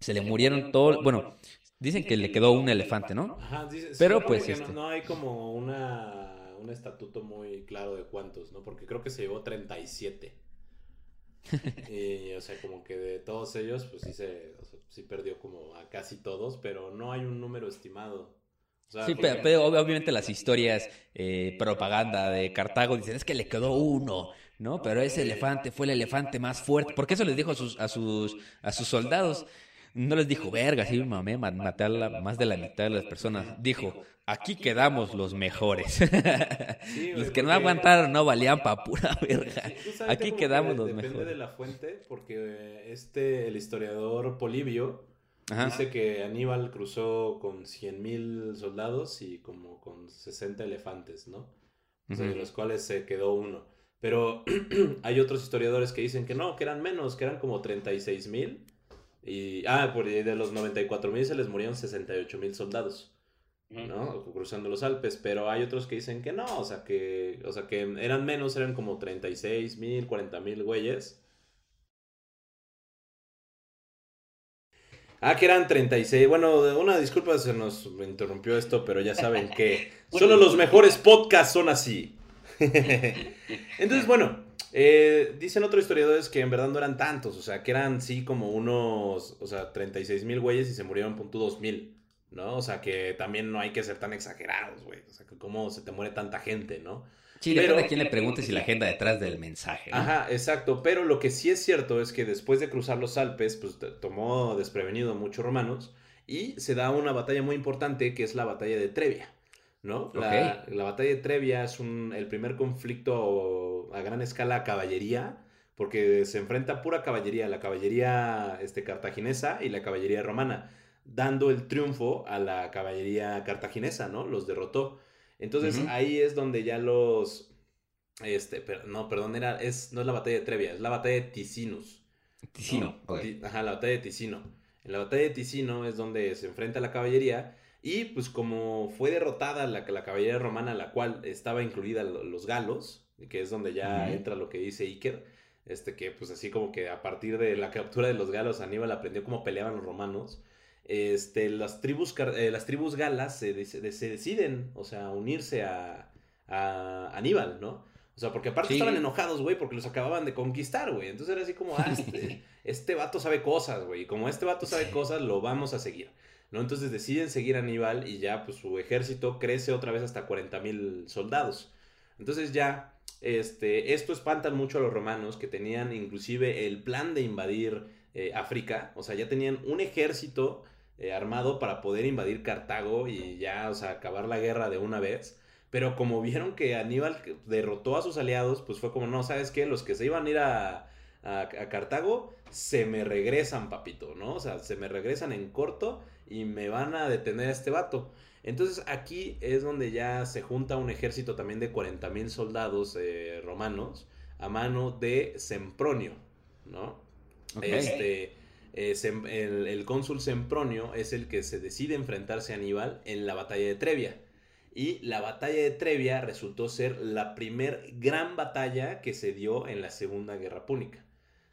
Se le murieron todos, bueno, dicen que le quedó un elefante, ¿no? Ajá, dice- Pero, pues, este- no, no hay como una, un estatuto muy claro de cuántos, ¿no? Porque creo que se llevó 37. [laughs] y, o sea, como que de todos ellos, pues sí se o sea, sí perdió como a casi todos, pero no hay un número estimado. O sea, Sí, porque- pero, pero obviamente las historias, eh, propaganda de Cartago dicen, es que le quedó uno, ¿no? Pero ese elefante fue el elefante más fuerte. Porque eso les dijo a sus, a sus, a sus soldados. No les dijo, verga, sí, mamé, ma- maté a la- más de la mitad de las personas. Dijo, aquí quedamos los mejores. Sí, [laughs] los que no aguantaron no valían pa' pura verga. Aquí quedamos que los Depende mejores. de la fuente, porque eh, este, el historiador Polibio, Ajá. dice que Aníbal cruzó con 100.000 soldados y como con 60 elefantes, ¿no? O sea, de los cuales se quedó uno. Pero [clears throat] hay otros historiadores que dicen que no, que eran menos, que eran como 36.000. Y, ah, por de los 94.000 se les murieron 68.000 soldados. ¿no? Cruzando los Alpes, pero hay otros que dicen que no, o sea que, o sea que eran menos, eran como 36 mil, 40 mil güeyes. Ah, que eran 36. Bueno, una disculpa se nos interrumpió esto, pero ya saben que [laughs] solo los mejores podcasts son así. [laughs] Entonces, bueno, eh, dicen otros historiadores que en verdad no eran tantos, o sea, que eran sí como unos, o sea, 36 mil güeyes y se murieron punto 2 mil. ¿no? O sea, que también no hay que ser tan exagerados, güey. O sea, que cómo se te muere tanta gente, ¿no? Sí, Pero- depende de quién le preguntes y la agenda detrás del mensaje. ¿no? Ajá, exacto. Pero lo que sí es cierto es que después de cruzar los Alpes, pues tomó desprevenido a muchos romanos y se da una batalla muy importante que es la batalla de Trevia, ¿no? La, la batalla de Trevia es un, el primer conflicto a gran escala a caballería, porque se enfrenta pura caballería, la caballería este, cartaginesa y la caballería romana, dando el triunfo a la caballería cartaginesa, ¿no? Los derrotó. Entonces ahí es donde ya los... Este, no, perdón, era, es, no es la batalla de Trevia, es la batalla de Ticinus. Ticino. Ajá, la batalla de Ticino. En la batalla de Ticino es donde se enfrenta la caballería y pues como fue derrotada la, la caballería romana, la cual estaba incluida lo- los galos, que es donde ya entra lo que dice Iker, este que pues así como que a partir de la captura de los galos Aníbal aprendió cómo peleaban los romanos. Este, las tribus, eh, las tribus galas se, se deciden, o sea, unirse a, a Aníbal, ¿no? O sea, porque aparte Sí. estaban enojados, güey, porque los acababan de conquistar, güey. Entonces era así como, ah, este, [laughs] este vato sabe cosas, güey. Y como este vato sabe Sí. cosas, lo vamos a seguir. ¿No? Entonces deciden seguir a Aníbal y ya, pues su ejército crece otra vez hasta 40 mil soldados. Entonces ya, este, esto espanta mucho a los romanos que tenían inclusive el plan de invadir eh, África. O sea, ya tenían un ejército eh, armado para poder invadir Cartago y ya, o sea, acabar la guerra de una vez. Pero como vieron que Aníbal derrotó a sus aliados, pues fue como, no, ¿sabes qué? Los que se iban a ir a, a, a Cartago, se me regresan, papito, ¿no? O sea, se me regresan en corto y me van a detener a este vato. Entonces aquí es donde ya se junta un ejército también de 40 mil soldados eh, romanos a mano de Sempronio, ¿no? Este, eh, Sem- el, el cónsul Sempronio es el que se decide enfrentarse a Aníbal en la batalla de Trevia. Y la batalla de Trevia resultó ser la primer gran batalla que se dio en la Segunda Guerra Púnica.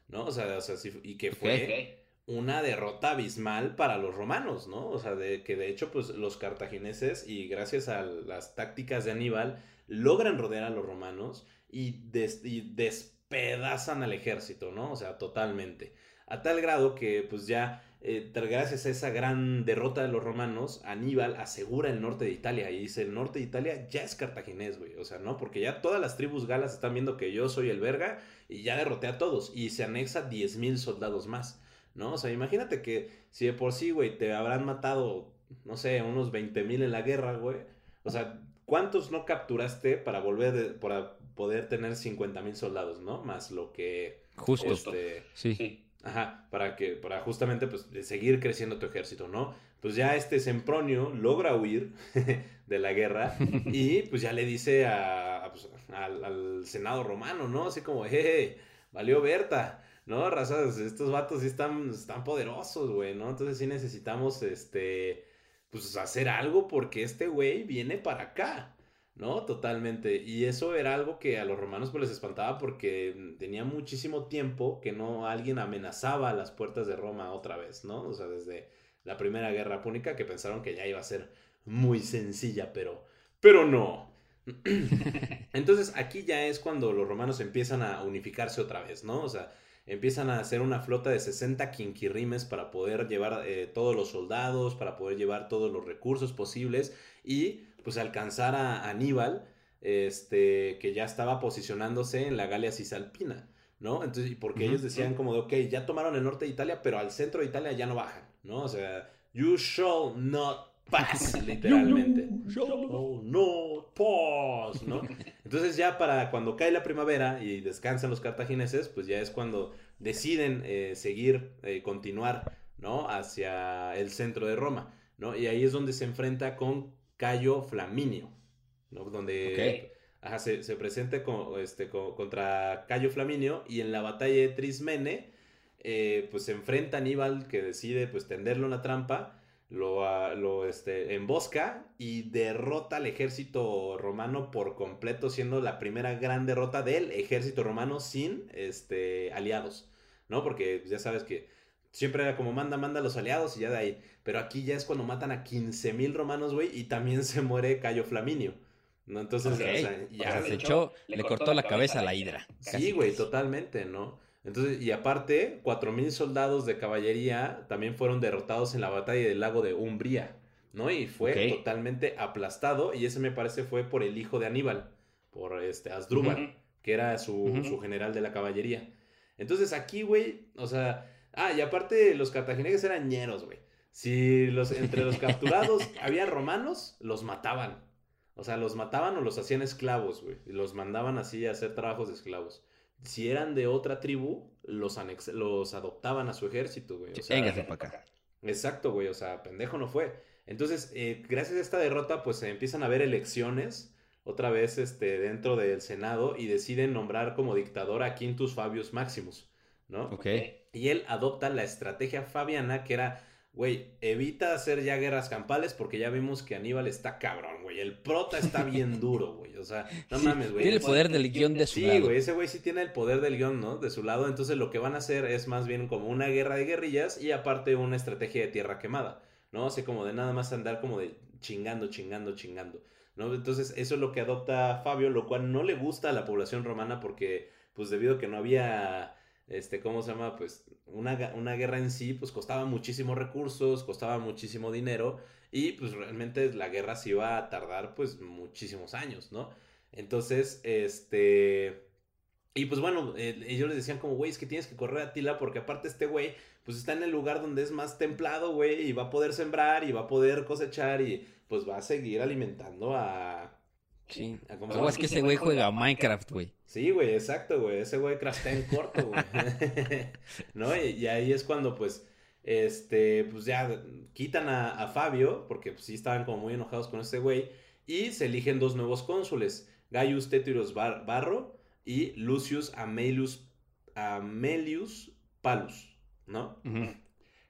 ¿No? O sea, o sea, sí- y que fue una derrota abismal para los romanos, ¿no? O sea, de que de hecho, pues los cartagineses, y gracias a las tácticas de Aníbal, logran rodear a los romanos y, des- y despedazan al ejército, ¿no? O sea, totalmente. A tal grado que, pues ya, eh, gracias a esa gran derrota de los romanos, Aníbal asegura el norte de Italia y dice, el norte de Italia ya es cartaginés, güey. O sea, ¿no? Porque ya todas las tribus galas están viendo que yo soy el verga y ya derroté a todos. Y se anexa 10.000 soldados más. ¿No? O sea, imagínate que si de por sí, güey, te habrán matado, no sé, unos 20 mil en la guerra, güey. O sea, ¿cuántos no capturaste para volver, de- para poder tener 50 mil soldados, ¿no? Más lo que... Justo. este, Sí. Sí. Ajá, para que, para justamente, pues, de seguir creciendo tu ejército, ¿no? Pues ya este Sempronio logra huir [laughs] de la guerra y pues ya le dice a, a, pues, al, al Senado romano, ¿no? Así como, jeje, valió Berta, ¿no? Razas, estos vatos sí están, están poderosos, güey, ¿no? Entonces sí necesitamos, este, pues hacer algo porque este güey viene para acá, ¿no? Totalmente. Y eso era algo que a los romanos pues les espantaba porque tenía muchísimo tiempo que no alguien amenazaba las puertas de Roma otra vez, ¿no? O sea, desde la primera guerra púnica que pensaron que ya iba a ser muy sencilla, pero, pero no. [laughs] Entonces aquí ya es cuando los romanos empiezan a unificarse otra vez, ¿no? O sea, empiezan a hacer una flota de 60 quinquirrimes para poder llevar eh, todos los soldados, para poder llevar todos los recursos posibles y pues alcanzar a Aníbal, este, que ya estaba posicionándose en la Galia Cisalpina, ¿no? Entonces, y porque ellos decían como de, ok, ya tomaron el norte de Italia, pero al centro de Italia ya no bajan, ¿no? O sea, you shall not pass, [laughs] literalmente. shall not ¿no? [laughs] Entonces ya para cuando cae la primavera y descansan los cartagineses, pues ya es cuando deciden eh, seguir, eh, continuar, ¿no? Hacia el centro de Roma, ¿no? Y ahí es donde se enfrenta con Cayo Flaminio, ¿no? Donde ajá, se, se presenta con, este, co- contra Cayo Flaminio y en la batalla de Trismene, eh, pues se enfrenta a Aníbal que decide pues tenderle una trampa, lo, ah, lo este, embosca y derrota al ejército romano por completo, siendo la primera gran derrota del ejército romano sin este, aliados, ¿no? Porque ya sabes que siempre era como manda, manda a los aliados y ya de ahí. Pero aquí ya es cuando matan a 15 mil romanos, güey, y también se muere Cayo Flaminio. ¿No? Entonces, Ok. o sea, O ya, sea, se echó- le cortó cortó la cabeza cabeza a la hidra. Sí, güey, totalmente, ¿no? Entonces, y aparte, cuatro mil soldados de caballería también fueron derrotados en la batalla del lago de Umbría, ¿no? Y fue totalmente aplastado, y ese me parece fue por el hijo de Aníbal, por este Asdrúbal, que era su, su general de la caballería. Entonces aquí, güey, o sea, ah, y aparte los cartagineses eran ñeros, güey. Si los, entre los [laughs] capturados había romanos, los mataban. O sea, los mataban o los hacían esclavos, güey. Y los mandaban así a hacer trabajos de esclavos. Si eran de otra tribu, los, anex los adoptaban a su ejército, güey. O sea, Véngase para acá. Exacto, güey. O sea, pendejo no fue. Entonces, eh, gracias a esta derrota, pues se empiezan a haber elecciones otra vez este, dentro del Senado y deciden nombrar como dictador a Quintus Fabius Maximus, ¿no? Ok. Y él adopta la estrategia fabiana que era, güey, evita hacer ya guerras campales porque ya vimos que Aníbal está cabrón, güey. El prota está bien [laughs] duro, güey. O sea, no Sí, mames, güey. Tiene el poder del guion de su Sí, lado. güey, ese güey sí tiene el poder del guion, ¿no? De su lado. Entonces lo que van a hacer es más bien como una guerra de guerrillas y aparte una estrategia de tierra quemada, ¿no? Así como de nada más andar como de chingando, chingando, chingando, ¿no? Entonces eso es lo que adopta Fabio, lo cual no le gusta a la población romana porque, pues debido a que no había, este, ¿cómo se llama? Pues una, una guerra en sí, pues costaba muchísimos recursos, costaba muchísimo dinero y pues realmente la guerra se iba a tardar pues muchísimos años, ¿no? Entonces, este... Y pues bueno, ellos les decían como, güey, es que tienes que correr a Tila porque aparte este güey, pues está en el lugar donde es más templado, güey, y va a poder sembrar y va a poder cosechar y pues va a seguir alimentando a... Sí. es que ese güey juega Minecraft, güey. Sí, güey, exacto, güey. Ese güey craftea en corto, güey. [laughs] ¿No? Y, y ahí es cuando, pues, este, pues ya quitan a, a Fabio, porque pues, sí estaban como muy enojados con este güey, y se eligen dos nuevos cónsules, Gaius Tetiros Bar- Barro y Lucius Amelius, Amelius Palus, ¿no? Ujú.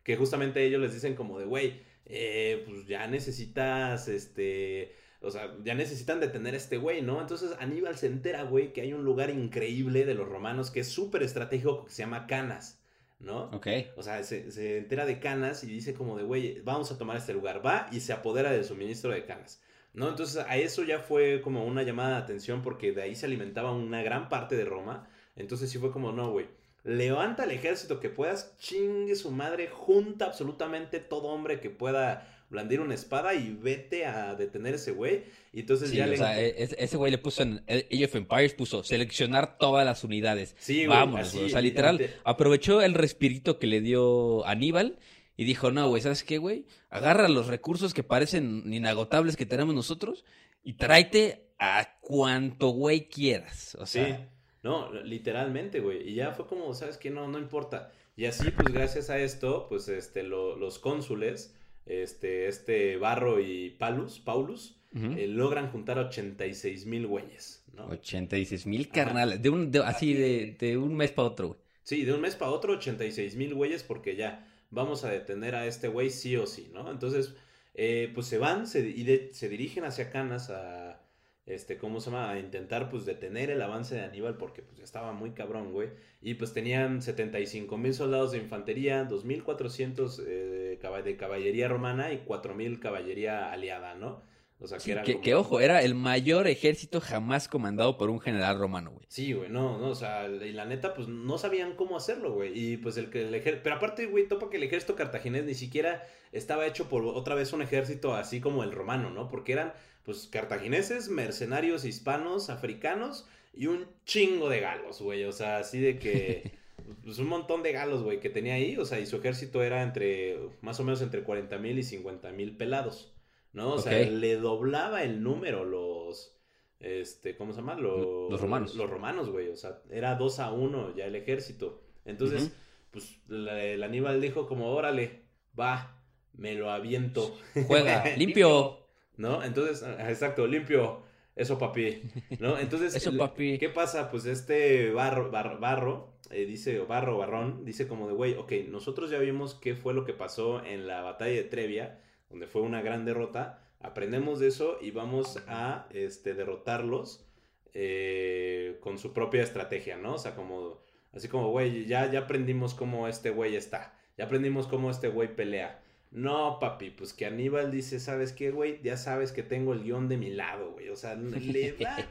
que justamente ellos les dicen como de, güey, eh, pues ya necesitas, este, o sea, ya necesitan detener a este güey, ¿no? Entonces Aníbal se entera, güey, que hay un lugar increíble de los romanos que es súper estratégico que se llama Canas, ¿no? Ok. O sea, se, se entera de Canas y dice como de, güey, vamos a tomar este lugar, va y se apodera del suministro de Canas. ¿No? Entonces a eso ya fue como una llamada de atención porque de ahí se alimentaba una gran parte de Roma. Entonces sí fue como, no, güey, levanta el ejército que puedas, chingue su madre, junta absolutamente todo hombre que pueda blandir una espada y vete a detener a ese güey. Y entonces Sí, ya o le... sea, e- ese ese güey le puso en eh, Age of Empires, puso seleccionar todas las unidades. Sí, güey, Vámonos, así, güey. O sea, literal, aprovechó el respirito que le dio Aníbal y dijo, no, güey, ¿sabes qué, güey? Agarra los recursos que parecen inagotables que tenemos nosotros y tráete a cuanto güey quieras. O Sí, sea, no, literalmente, güey. Y ya fue como, ¿sabes qué? No, no importa. Y así, pues gracias a esto, pues este, lo- los cónsules, este, este Barro y Palus, Paulus, eh, logran juntar 86 mil güeyes, ¿no? 86 mil carnales. De un, de- así de, de un mes para otro, güey. Sí, de un mes para otro, 86 mil güeyes, porque ya vamos a detener a este güey sí o sí, ¿no? Entonces, eh, pues se van se, y de- se dirigen hacia Canas a, este, ¿cómo se llama? A intentar, pues, detener el avance de Aníbal, porque, pues, estaba muy cabrón, güey. Y, pues, tenían 75 mil soldados de infantería, 2.400 eh, de caballería romana y 4.000 caballería aliada, ¿no? O sea, que Sí, era que, como- que, ojo, era el mayor ejército jamás comandado por un general romano, güey. Sí, güey, no, no, o sea, y la neta, pues no sabían cómo hacerlo, güey. Y pues el que el ejército. Pero aparte, güey, topa que el ejército cartaginés ni siquiera estaba hecho por otra vez un ejército así como el romano, ¿no? Porque eran, pues, cartagineses, mercenarios hispanos, africanos y un chingo de galos, güey. O sea, así de que. [laughs] Pues un montón de galos, güey, que tenía ahí. O sea, y su ejército era entre. Más o menos entre 40 mil y 50 mil pelados, ¿no? O sea, le doblaba el número los. Este, ¿cómo se llama? Los, Los romanos. Los romanos, güey. O sea, era 2 a 1 ya el ejército. Entonces, pues la- el Aníbal dijo como, órale, va, me lo aviento. Juega, [laughs] limpio. ¿No? Entonces, ah, exacto, limpio. Eso, papi. ¿No? [laughs] Entonces, Eso, papi. ¿qué pasa? Pues este barro, Bar- barro, eh, dice, barro, barrón, dice como de, güey, ok, nosotros ya vimos qué fue lo que pasó en la batalla de Trevia, donde fue una gran derrota. Aprendemos de eso y vamos a este, derrotarlos eh, con su propia estrategia, ¿no? O sea, como, así como, güey, ya, ya aprendimos cómo este güey está. Ya aprendimos cómo este güey pelea. No, papi, pues que Aníbal dice, ¿sabes qué, güey? Ya sabes que tengo el guion de mi lado, güey. O sea, le [laughs] da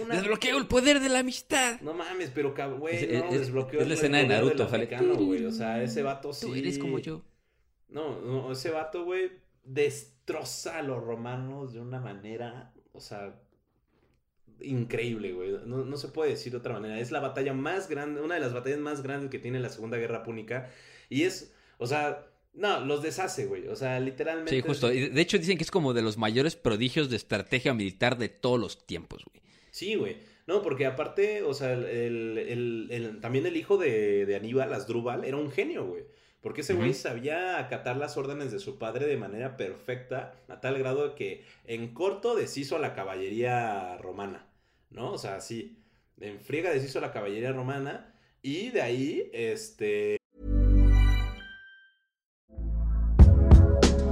una... Desbloqueo el poder de la amistad. No mames, pero güey, no, es- desbloqueó es la escena de Naruto, africano, güey. O sea, ese vato sí. Tú eres como yo. No, no, ese vato, güey, destroza a los romanos de una manera, o sea, increíble, güey. No, no se puede decir de otra manera. Es la batalla más grande, una de las batallas más grandes que tiene la Segunda Guerra Púnica. Y es, o sea, no, los deshace, güey. O sea, literalmente. Sí, justo. De hecho dicen que es como de los mayores prodigios de estrategia militar de todos los tiempos, güey. Sí, güey. No, porque aparte, o sea, el, el- también el hijo de, de Aníbal, Asdrúbal, era un genio, güey. Porque ese güey sabía acatar las órdenes de su padre de manera perfecta, a tal grado que en corto deshizo a la caballería romana, ¿no? O sea, sí, en friega deshizo a la caballería romana y de ahí, este,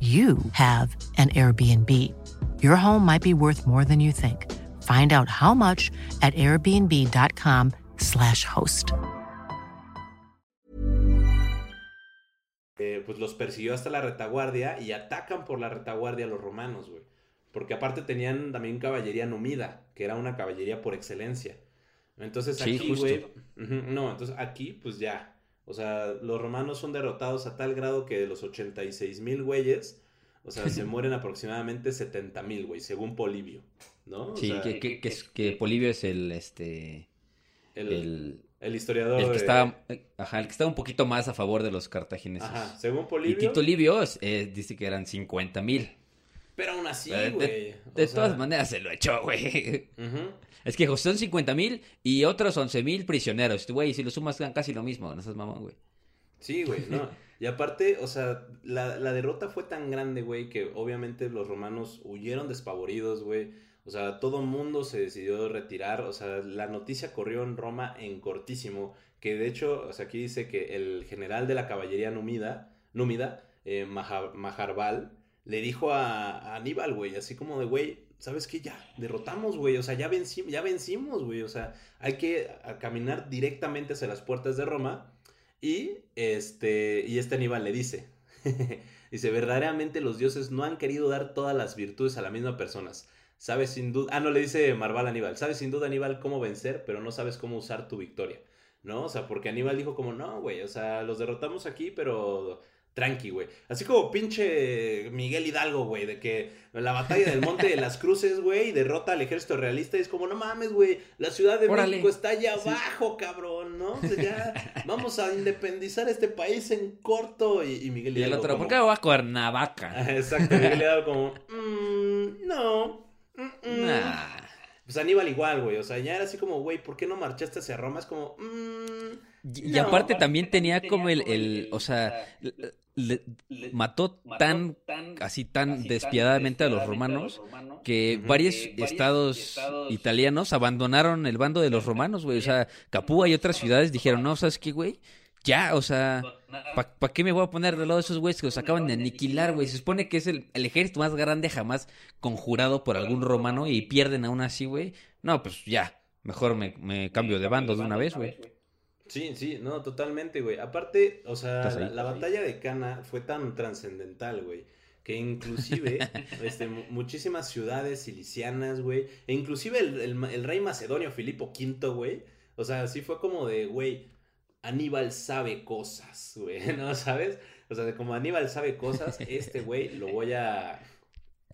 you have an Airbnb. Your home might be worth more than you think. Find out how much at airbnb.com/slash host. eh, pues los persiguió hasta la retaguardia y atacan por la retaguardia a los romanos, güey. Porque aparte tenían también caballería numida, que era una caballería por excelencia. Entonces Sí, aquí, güey, ujú, no, entonces aquí pues ya. O sea, los romanos son derrotados a tal grado que de los 86 mil güeyes, o sea, se [laughs] mueren aproximadamente 70 mil, güey, según Polibio, ¿no? O Sí, sea, que, que, que, es- que Polibio es el, este, el, el, el historiador. el que de- está, ajá, el que está un poquito más a favor de los cartagineses. Ajá, según Y Polibio. Tito Livio eh, dice que eran 50 mil. Pero aún así, Eh, güey. de o de sea, todas maneras se lo echó, [laughs] güey. Es que son 50 mil y otros 11 mil prisioneros. Güey, si lo sumas, dan casi lo mismo. No seas mamón, güey. Sí, güey, no. [laughs] Y aparte, o sea, la, la derrota fue tan grande, güey, que obviamente los romanos huyeron despavoridos, güey. O sea, todo mundo se decidió retirar. O sea, la noticia corrió en Roma en cortísimo. Que de hecho, o sea, aquí dice que el general de la caballería númida, númida eh, le dijo a, Aníbal, güey, así como de, güey, ¿sabes qué? Ya, derrotamos, güey. O sea, ya, venci- ya vencimos, güey. O sea, hay que caminar directamente hacia las puertas de Roma. Y este, y este Aníbal le dice, [laughs] dice, verdaderamente los dioses no han querido dar todas las virtudes a la misma persona. Sabes sin duda, ah, no, le dice Marval a Aníbal, sabes sin duda Aníbal cómo vencer, pero no sabes cómo usar tu victoria, ¿no? O sea, porque Aníbal dijo como, no, güey, o sea, los derrotamos aquí, pero tranqui, güey. Así como pinche Miguel Hidalgo, güey, de que la batalla del Monte de las Cruces, güey, derrota al ejército realista y es como, no mames, güey, la Ciudad de Órale. México está allá abajo, cabrón, ¿no? O sea, ya vamos a independizar este país en corto. Y, y Miguel Y el Hidalgo otro, como- ¿por qué va a Cuernavaca? Ajá, Exacto, Miguel Hidalgo como, "Mm, no. mm, mm". Nah. Pues Aníbal igual, güey, o sea, ya era así como, güey, ¿por qué no marchaste hacia Roma? Es como, "Mm, Y, y aparte también tenía como el, el o sea, le- le- mató tan, así tan despiadadamente a los romanos que varios estados italianos abandonaron el bando de los [laughs] romanos, güey. O sea, Capua y otras ciudades dijeron, no, ¿sabes qué, güey? Ya, o sea, ¿para qué me voy a poner del lado de esos güeyes que los acaban de aniquilar, güey? Se supone que es el, el ejército más grande jamás conjurado por algún romano y pierden aún así, güey. No, pues ya, mejor me, me cambio de bando de una vez, güey. Sí, sí, no, totalmente, güey. Aparte, o sea, ¿Estás la, batalla de Cana fue tan trascendental, güey, que inclusive [laughs] este, mu- muchísimas ciudades cilicianas, güey, e inclusive el, el rey macedonio Filipo V, güey, o sea, sí fue como de, güey, Aníbal sabe cosas, güey, [laughs] ¿no sabes? O sea, de como Aníbal sabe cosas, este güey lo voy a...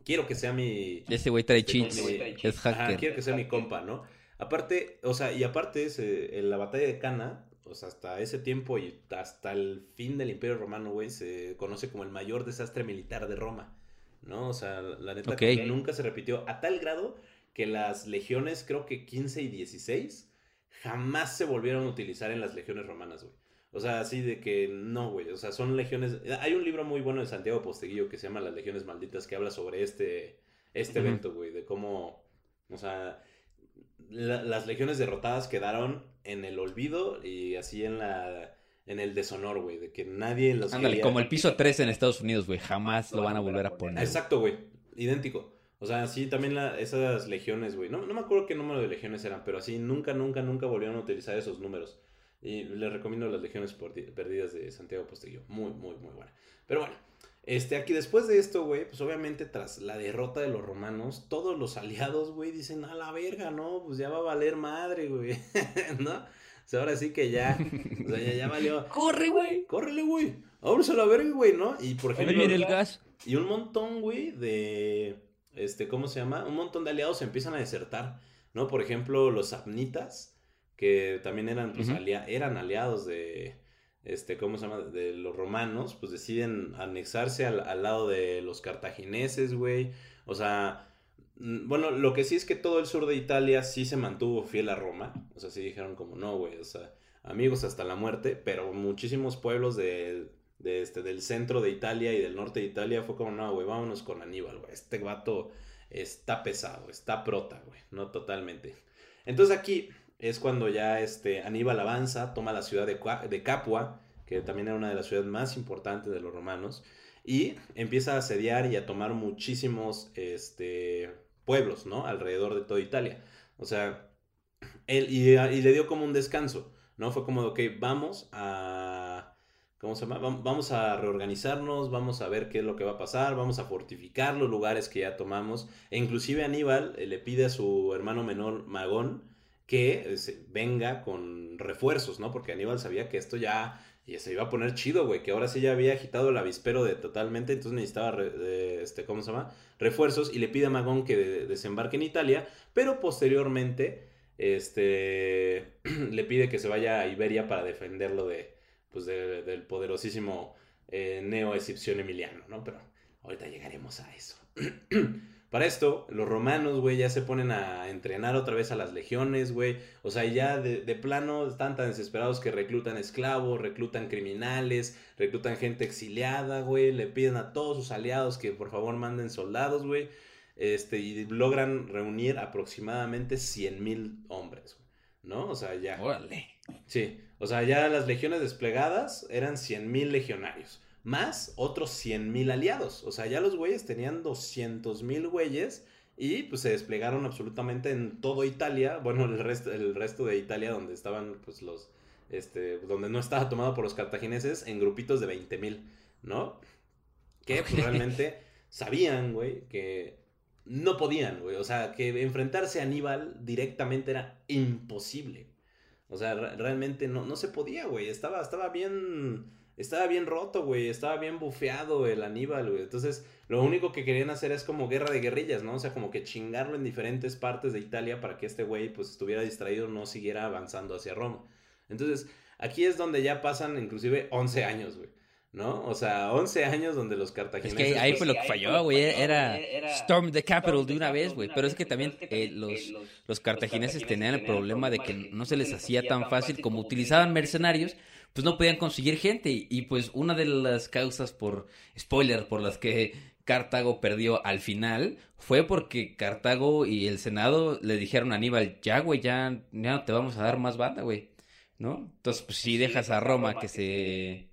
Quiero que sea mi... Este güey trae Este, cheats, es Ajá, hacker. quiero que sea mi compa, ¿no? Aparte, o sea, y aparte, es, eh, en la batalla de Cana, o sea, hasta ese tiempo y hasta el fin del Imperio Romano, güey, se conoce como el mayor desastre militar de Roma, ¿no? O sea, la neta que nunca se repitió a tal grado que las legiones, creo que 15 y 16, jamás se volvieron a utilizar en las legiones romanas, güey. O sea, así de que no, güey. O sea, son legiones. Hay un libro muy bueno de Santiago Posteguillo que se llama Las Legiones Malditas que habla sobre este, este evento, güey. De cómo, o sea, la- las legiones derrotadas quedaron en el olvido y así en la en el deshonor, güey. De que nadie los Ándale, quería. como el piso 3 en Estados Unidos, güey. Jamás lo van a volver a poner. Exacto, güey. Idéntico. O sea, sí, también la- esas legiones, güey. No, no me acuerdo qué número de legiones eran, pero así nunca, nunca, nunca volvieron a utilizar esos números. Y les recomiendo las legiones perdidas de Santiago Posteguillo. Muy, muy, muy buena. Pero bueno, este, aquí después de esto, güey, pues obviamente tras la derrota de los romanos, todos los aliados, güey, dicen, a la verga, ¿no? Pues ya va a valer madre, güey. [laughs] ¿No? O sea, ahora sí que ya, o sea, ya, ya valió. [laughs] ¡Corre, güey! Córrele, güey. Vámonos a la verga, güey, ¿no? Y por ejemplo. el gas. Y un montón, güey, de. Este, ¿cómo se llama? Un montón de aliados empiezan a desertar, ¿no? Por ejemplo, los Abnitas, que también eran, pues, alia- eran aliados de. Este, ¿cómo se llama? De los romanos, pues deciden anexarse al, al lado de los cartagineses, güey. O sea. mm, Bueno, lo que sí es que todo el sur de Italia sí se mantuvo fiel a Roma. O sea, sí dijeron como no, güey. O sea, amigos hasta la muerte. Pero muchísimos pueblos de, de este, del centro de Italia y del norte de Italia fue como, no, güey, vámonos con Aníbal, güey. Este vato está pesado, está prota, güey. No totalmente. Entonces aquí es cuando ya este, Aníbal avanza, toma la ciudad de, de Capua, que también era una de las ciudades más importantes de los romanos, y empieza a asediar y a tomar muchísimos este, pueblos, ¿no? Alrededor de toda Italia. O sea, él, y, y le dio como un descanso, ¿no? Fue como, ok, vamos a... ¿Cómo se llama? Vam- Vamos a reorganizarnos, vamos a ver qué es lo que va a pasar, vamos a fortificar los lugares que ya tomamos. E inclusive Aníbal eh, le pide a su hermano menor Magón que venga con refuerzos, ¿no? Porque Aníbal sabía que esto ya, se iba a poner chido, güey, que ahora sí ya había agitado el avispero de totalmente, entonces necesitaba, este, ¿cómo se llama? Refuerzos y le pide a Magón que de- desembarque en Italia, pero posteriormente este, [clears throat] le pide que se vaya a Iberia para defenderlo de, pues de- del poderosísimo eh, Neo Escipión Emiliano, ¿no? Pero ahorita llegaremos a eso. [clears throat] Para esto, los romanos, güey, ya se ponen a entrenar otra vez a las legiones, güey. O sea, ya de, de plano están tan desesperados que reclutan esclavos, reclutan criminales, reclutan gente exiliada, güey. Le piden a todos sus aliados que por favor manden soldados, güey. Este, y logran reunir aproximadamente 100 mil hombres, güey, ¿no? O sea, ya. Órale. Sí, o sea, ya las legiones desplegadas eran 100.000 legionarios, más otros 100.000 aliados. O sea, ya los güeyes tenían 200.000 güeyes y pues se desplegaron absolutamente en todo Italia, bueno, el resto, el resto de Italia donde estaban pues los, este, donde no estaba tomado por los cartagineses en grupitos de 20.000, ¿no? Que pues, realmente sabían, güey, que no podían, güey. O sea, que enfrentarse a Aníbal directamente era imposible. O sea, re- realmente no, no se podía, güey. Estaba, estaba bien. Estaba bien roto, güey. Estaba bien bufeado el Aníbal, güey. Entonces, lo único que querían hacer es como guerra de guerrillas, ¿no? O sea, como que chingarlo en diferentes partes de Italia para que este güey, pues, estuviera distraído, no siguiera avanzando hacia Roma. Entonces, aquí es donde ya pasan inclusive 11 años, güey. ¿No? O sea, 11 años donde los Es cartagineses... que ahí pues, fue lo que falló, güey. Era Storm the Capital de una vez, güey. Pero es que también eh, los, los cartagineses tenían el problema de que no se les hacía tan fácil como utilizaban mercenarios, pues no podían conseguir gente. Y, y, pues una de las causas por, spoiler, por las que Cartago perdió al final fue porque Cartago y el Senado le dijeron a Aníbal, ya, güey, ya, ya no te vamos a dar más banda, güey. ¿No? Entonces, pues si dejas a Roma que se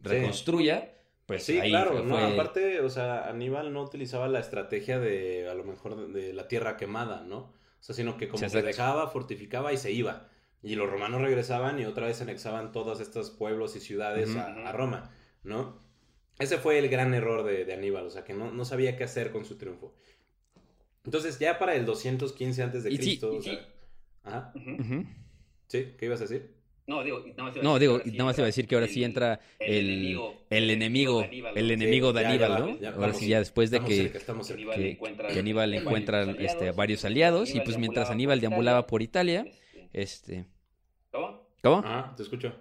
reconstruya, pues sí, ahí claro, fue... no, aparte, o sea, Aníbal no utilizaba la estrategia de, a lo mejor, de, la tierra quemada, ¿no? O sea, sino que como que exacto. dejaba, fortificaba y se iba. Y los romanos regresaban y otra vez anexaban todos estos pueblos y ciudades Ujú. a, a Roma, ¿no? Ese fue el gran error de, de Aníbal, o sea, que no, no sabía qué hacer con su triunfo. Entonces, ya para el 215 antes de Cristo, o sea- sí. Ajá, Ujú. Ujú. sí, ¿qué ibas a decir? No, digo, nada más iba a No, decir digo, que ahora sí nada más iba a decir que ahora el- sí entra el, enemigo- el enemigo, de Aníbal, el enemigo de Aníbal, ¿no? Ahora sí, ya después de que, cerca. Aníbal que, encuentra, que Aníbal varios encuentra aliados. este, varios aliados y pues mientras deambulaba Aníbal por deambulaba Italia. por Italia, Este. ¿Cómo? ¿Cómo? Ajá, te escucho.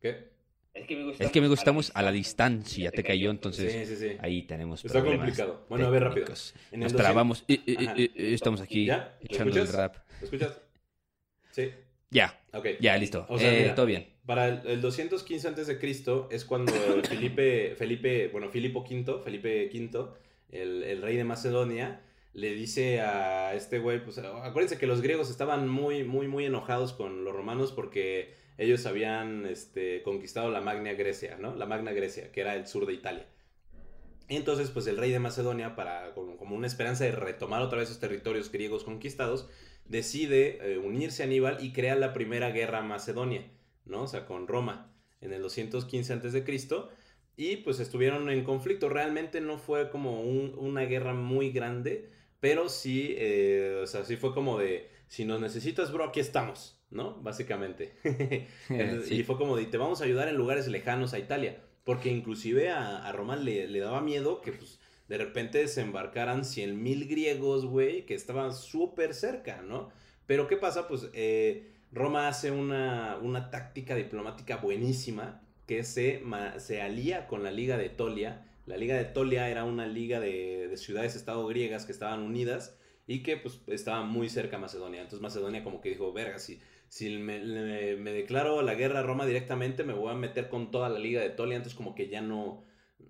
¿Qué? Es que me Es que me gustamos a la distancia, te cayó, entonces Sí, sí, sí. ahí tenemos Está problemas complicado. Bueno, a ver, rápido. técnicos. En el Nos 200 trabamos, y- y- y- Ajá. y- y estamos aquí ¿Ya? ¿Lo echando el rap. ¿Lo escuchas? Sí. Ya, Ok. ya, listo. O sea, Eh, mira, todo bien. Para el, el 215 antes de Cristo es cuando [laughs] Felipe, Felipe, bueno, Filipo V, Felipe V, el, el rey de Macedonia, le dice a este güey, pues acuérdense que los griegos estaban muy, muy, muy enojados con los romanos porque ellos habían este, conquistado la Magna Grecia, ¿no? La Magna Grecia, que era el sur de Italia. Y entonces, pues el rey de Macedonia, para, como, una esperanza de retomar otra vez esos territorios griegos conquistados, decide eh, unirse a Aníbal y crea la primera guerra macedonia, ¿no? O sea, con Roma, en el 215 a.C. Y pues estuvieron en conflicto. Realmente no fue como un- una guerra muy grande, pero sí, eh, o sea, sí fue como de, si nos necesitas, bro, aquí estamos, ¿no? Básicamente. [laughs] Entonces, Sí. Y fue como de, te vamos a ayudar en lugares lejanos a Italia. Porque inclusive a, a Roma le, le daba miedo que pues de repente desembarcaran 100 mil griegos, güey, que estaban súper cerca, ¿no? Pero ¿qué pasa? Pues eh, Roma hace una, una táctica diplomática buenísima que se, ma- se alía con la Liga de Tolia. La Liga de Tolia era una liga de, de ciudades-estado griegas que estaban unidas y que pues estaban muy cerca a Macedonia. Entonces Macedonia como que dijo, verga, si, si me, me declaro la guerra a Roma directamente, me voy a meter con toda la Liga de Tolia. Entonces como que ya no,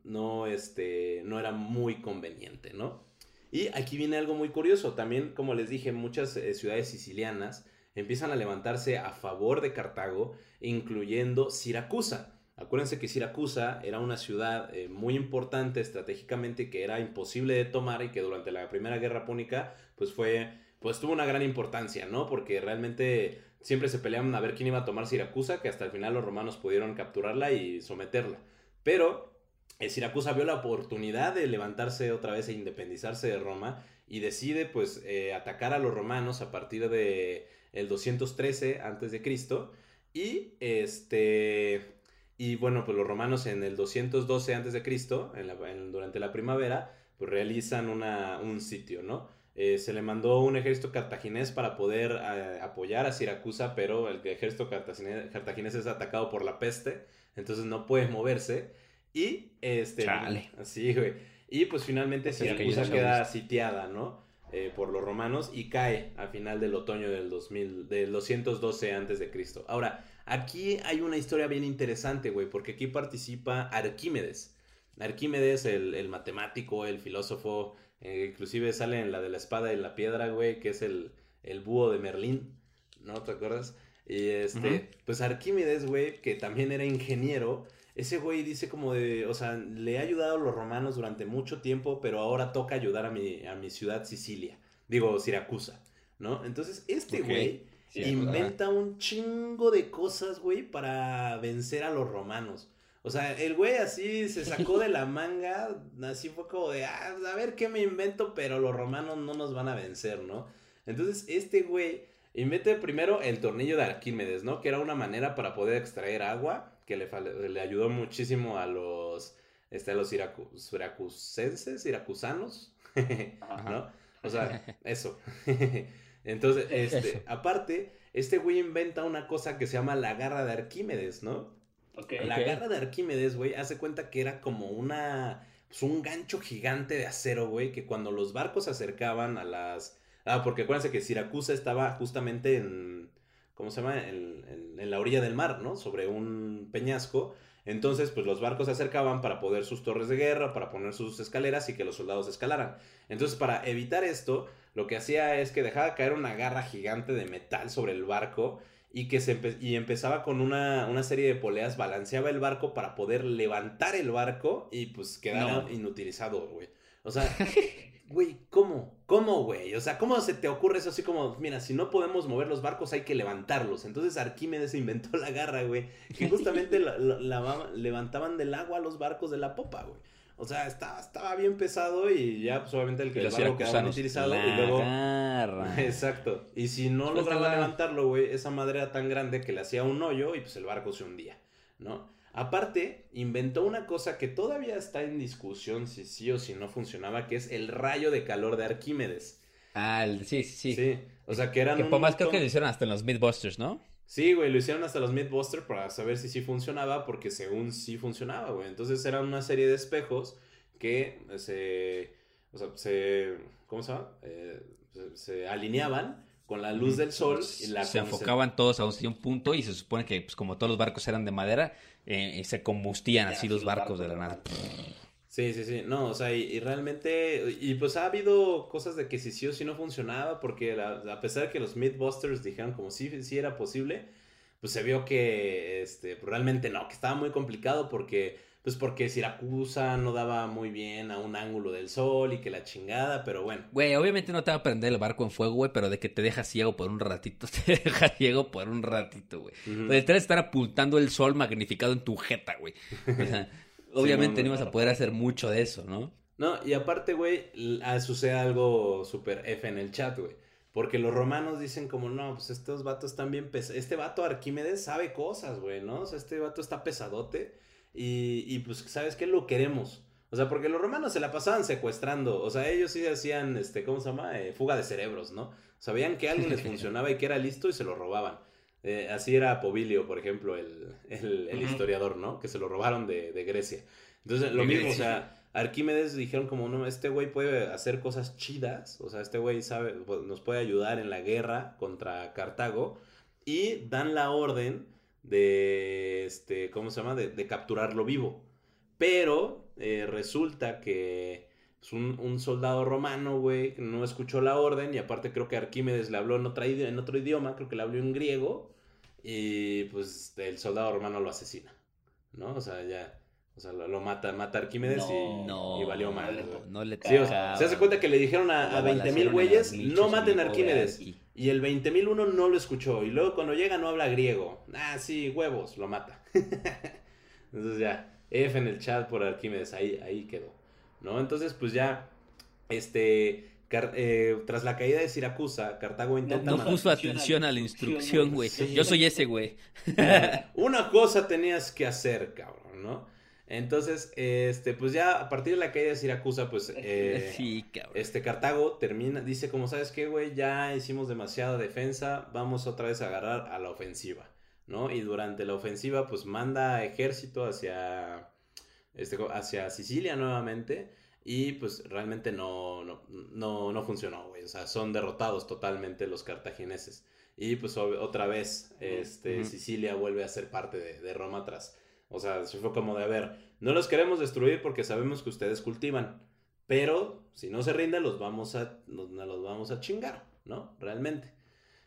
no, este, no era muy conveniente, ¿no? Y aquí viene algo muy curioso. También, como les dije, muchas eh, ciudades sicilianas empiezan a levantarse a favor de Cartago, incluyendo Siracusa. Acuérdense que Siracusa era una ciudad eh, muy importante estratégicamente que era imposible de tomar y que durante la Primera Guerra Púnica pues fue pues tuvo una gran importancia, ¿no? Porque realmente siempre se peleaban a ver quién iba a tomar Siracusa, que hasta el final los romanos pudieron capturarla y someterla. Pero eh, Siracusa vio la oportunidad de levantarse otra vez e independizarse de Roma y decide pues eh, atacar a los romanos a partir de el 213 antes de Cristo y este y bueno pues los romanos en el 212 antes de Cristo en la- en- durante la primavera pues realizan una, un sitio no Eh, se le mandó un ejército cartaginés para poder eh, apoyar a Siracusa pero el ejército cartaginés, cartaginés es atacado por la peste entonces no puede moverse y este Chale. sí güey y pues finalmente Pues que Siracusa queda sitiada no eh, por los romanos y cae a final del otoño del 2000, del 212 antes de Cristo. Ahora, aquí hay una historia bien interesante, güey, porque aquí participa Arquímedes. Arquímedes, el, el matemático, el filósofo, eh, inclusive sale en la de la espada y la piedra, güey, que es el, el búho de Merlín, ¿no? ¿Te acuerdas? Y este, pues Arquímedes, güey, que también era ingeniero, ese güey dice como de, o sea, le ha ayudado a los romanos durante mucho tiempo, pero ahora toca ayudar a mi, a mi ciudad Sicilia, digo, Siracusa, ¿no? Entonces, este güey Inventa un chingo de cosas, güey, para vencer a los romanos. O sea, el güey así se sacó de la manga, así fue como de, ah, a ver qué me invento, pero los romanos no nos van a vencer, ¿no? Entonces, este güey inventa primero el tornillo de Arquímedes, ¿no? Que era una manera para poder extraer agua, que le, ayudó muchísimo a los, este, a los siracusenses, siracusanos, [laughs] ¿no? O sea, eso. [laughs] Entonces, este, Eso. aparte, este güey inventa una cosa que se llama la garra de Arquímedes, ¿no? Ok. La garra de Arquímedes, güey, hace cuenta que era como una. Pues un gancho gigante de acero, güey, que cuando los barcos se acercaban a las. Ah, porque acuérdense que Siracusa estaba justamente en. ¿Cómo se llama? En, en- en la orilla del mar, ¿no? Sobre un peñasco. Entonces, pues los barcos se acercaban para poner sus torres de guerra, para poner sus escaleras y que los soldados escalaran. Entonces, para evitar esto, lo que hacía es que dejaba caer una garra gigante de metal sobre el barco y que se empe- y empezaba con una, una serie de poleas, balanceaba el barco para poder levantar el barco y pues quedara No. inutilizado, güey. O sea, [laughs] güey, ¿cómo? ¿Cómo, güey? O sea, ¿cómo se te ocurre eso así como, mira, si no podemos mover los barcos hay que levantarlos? Entonces Arquímedes [laughs] inventó la garra, güey, que justamente la- la- la- levantaban del agua los barcos de la popa, güey. O sea, estaba, estaba bien pesado y ya pues obviamente el, que el barco quedaba la y luego... garra. [laughs] Exacto. Y si no lograba levantarlo, güey, esa madre era tan grande que le hacía un hoyo y pues el barco se hundía, ¿no? Aparte, inventó una cosa que todavía está en discusión si sí o si no funcionaba, que es el rayo de calor de Arquímedes. Ah, el- sí, sí, sí. O sea, que eran Que por más creo que lo hicieron hasta en los Mythbusters, ¿no? Sí, güey, lo hicieron hasta los Mythbusters para saber si sí funcionaba, porque según sí funcionaba, güey. Entonces eran una serie de espejos que se, o sea, se, ¿cómo se llama? Eh, se, se alineaban con la luz del sol y la se enfocaban todos a un, a un punto y se supone que pues, como todos los barcos eran de madera, eh, se combustían así los barcos de la nada. Sí, sí, sí, no, o sea, y, realmente, y pues ha habido cosas de que si sí o sí no funcionaba, porque a pesar de que los Mythbusters dijeron como sí, sí era posible, pues se vio que, este, realmente no, que estaba muy complicado porque, pues porque Siracusa no daba muy bien a un ángulo del sol y que la chingada, pero bueno. Güey, obviamente no te va a prender el barco en fuego, güey, pero de que te deja ciego por un ratito, [laughs] te deja ciego por un ratito, güey. Ujú. De estar apuntando el sol magnificado en tu jeta, güey. O sea, [laughs] [laughs] obviamente no, no ibas a poder hacer mucho de eso, ¿no? No, y aparte, güey, sucede algo súper F en el chat, güey. Porque los romanos dicen como, no, pues estos vatos están bien pesados. Este vato Arquímedes sabe cosas, güey, ¿no? O sea, este vato está pesadote. Y, y pues, ¿sabes qué? Lo queremos. O sea, porque los romanos se la pasaban secuestrando. O sea, ellos sí hacían, este, ¿cómo se llama? Eh, fuga de cerebros, ¿no? Sabían que alguien les [laughs] funcionaba y que era listo y se lo robaban. Eh, así era Pobilio, por ejemplo, el, el- historiador, ¿no? Que se lo robaron de, de Grecia. Entonces, lo mismo, o sea, Arquímedes dijeron como, no, este güey puede hacer cosas chidas, o sea, este güey sabe, pues, nos puede ayudar en la guerra contra Cartago, y dan la orden de, este, ¿cómo se llama? De, de capturarlo vivo. Pero eh, resulta que es un, un soldado romano, güey, no escuchó la orden, y aparte creo que Arquímedes le habló en, otra idi- en otro idioma, creo que le habló en griego, y pues el soldado romano lo asesina, ¿no? O sea, ya... O sea, lo, lo mata, mata a Arquímedes y, No, y valió güey. No le Sí, o sea, tocaba. se hace cuenta que le dijeron a, a La 20 mil balacearon güeyes, en las no maten a Arquímedes. Y el 20 mil uno no lo escuchó. Y luego cuando llega no habla griego. Ah, sí, huevos, lo mata. [laughs] Entonces ya, F en el chat por Arquímedes, ahí, ahí quedó. ¿No? Entonces, pues ya, este, Car- eh, tras la caída de Siracusa, Cartago intenta No ma- puso atención a la instrucción, güey. Yo soy ese, güey. [laughs] Una cosa tenías que hacer, cabrón, ¿no? Entonces, este, pues ya a partir de la caída de Siracusa, pues... [laughs] eh, Sí. Este Cartago termina, dice como, ¿sabes qué, güey? Ya hicimos demasiada defensa, vamos otra vez a agarrar a la ofensiva, ¿no? Y durante la ofensiva, pues manda ejército hacia, este, hacia Sicilia nuevamente y pues realmente no, no, no, no funcionó, güey. O sea, son derrotados totalmente los cartagineses. Y pues otra vez, este. Sicilia vuelve a ser parte de, de Roma tras... O sea, se fue como de, a ver, no los queremos destruir porque sabemos que ustedes cultivan. Pero si no se rinden, los vamos a, nos, los vamos a chingar, ¿no? Realmente.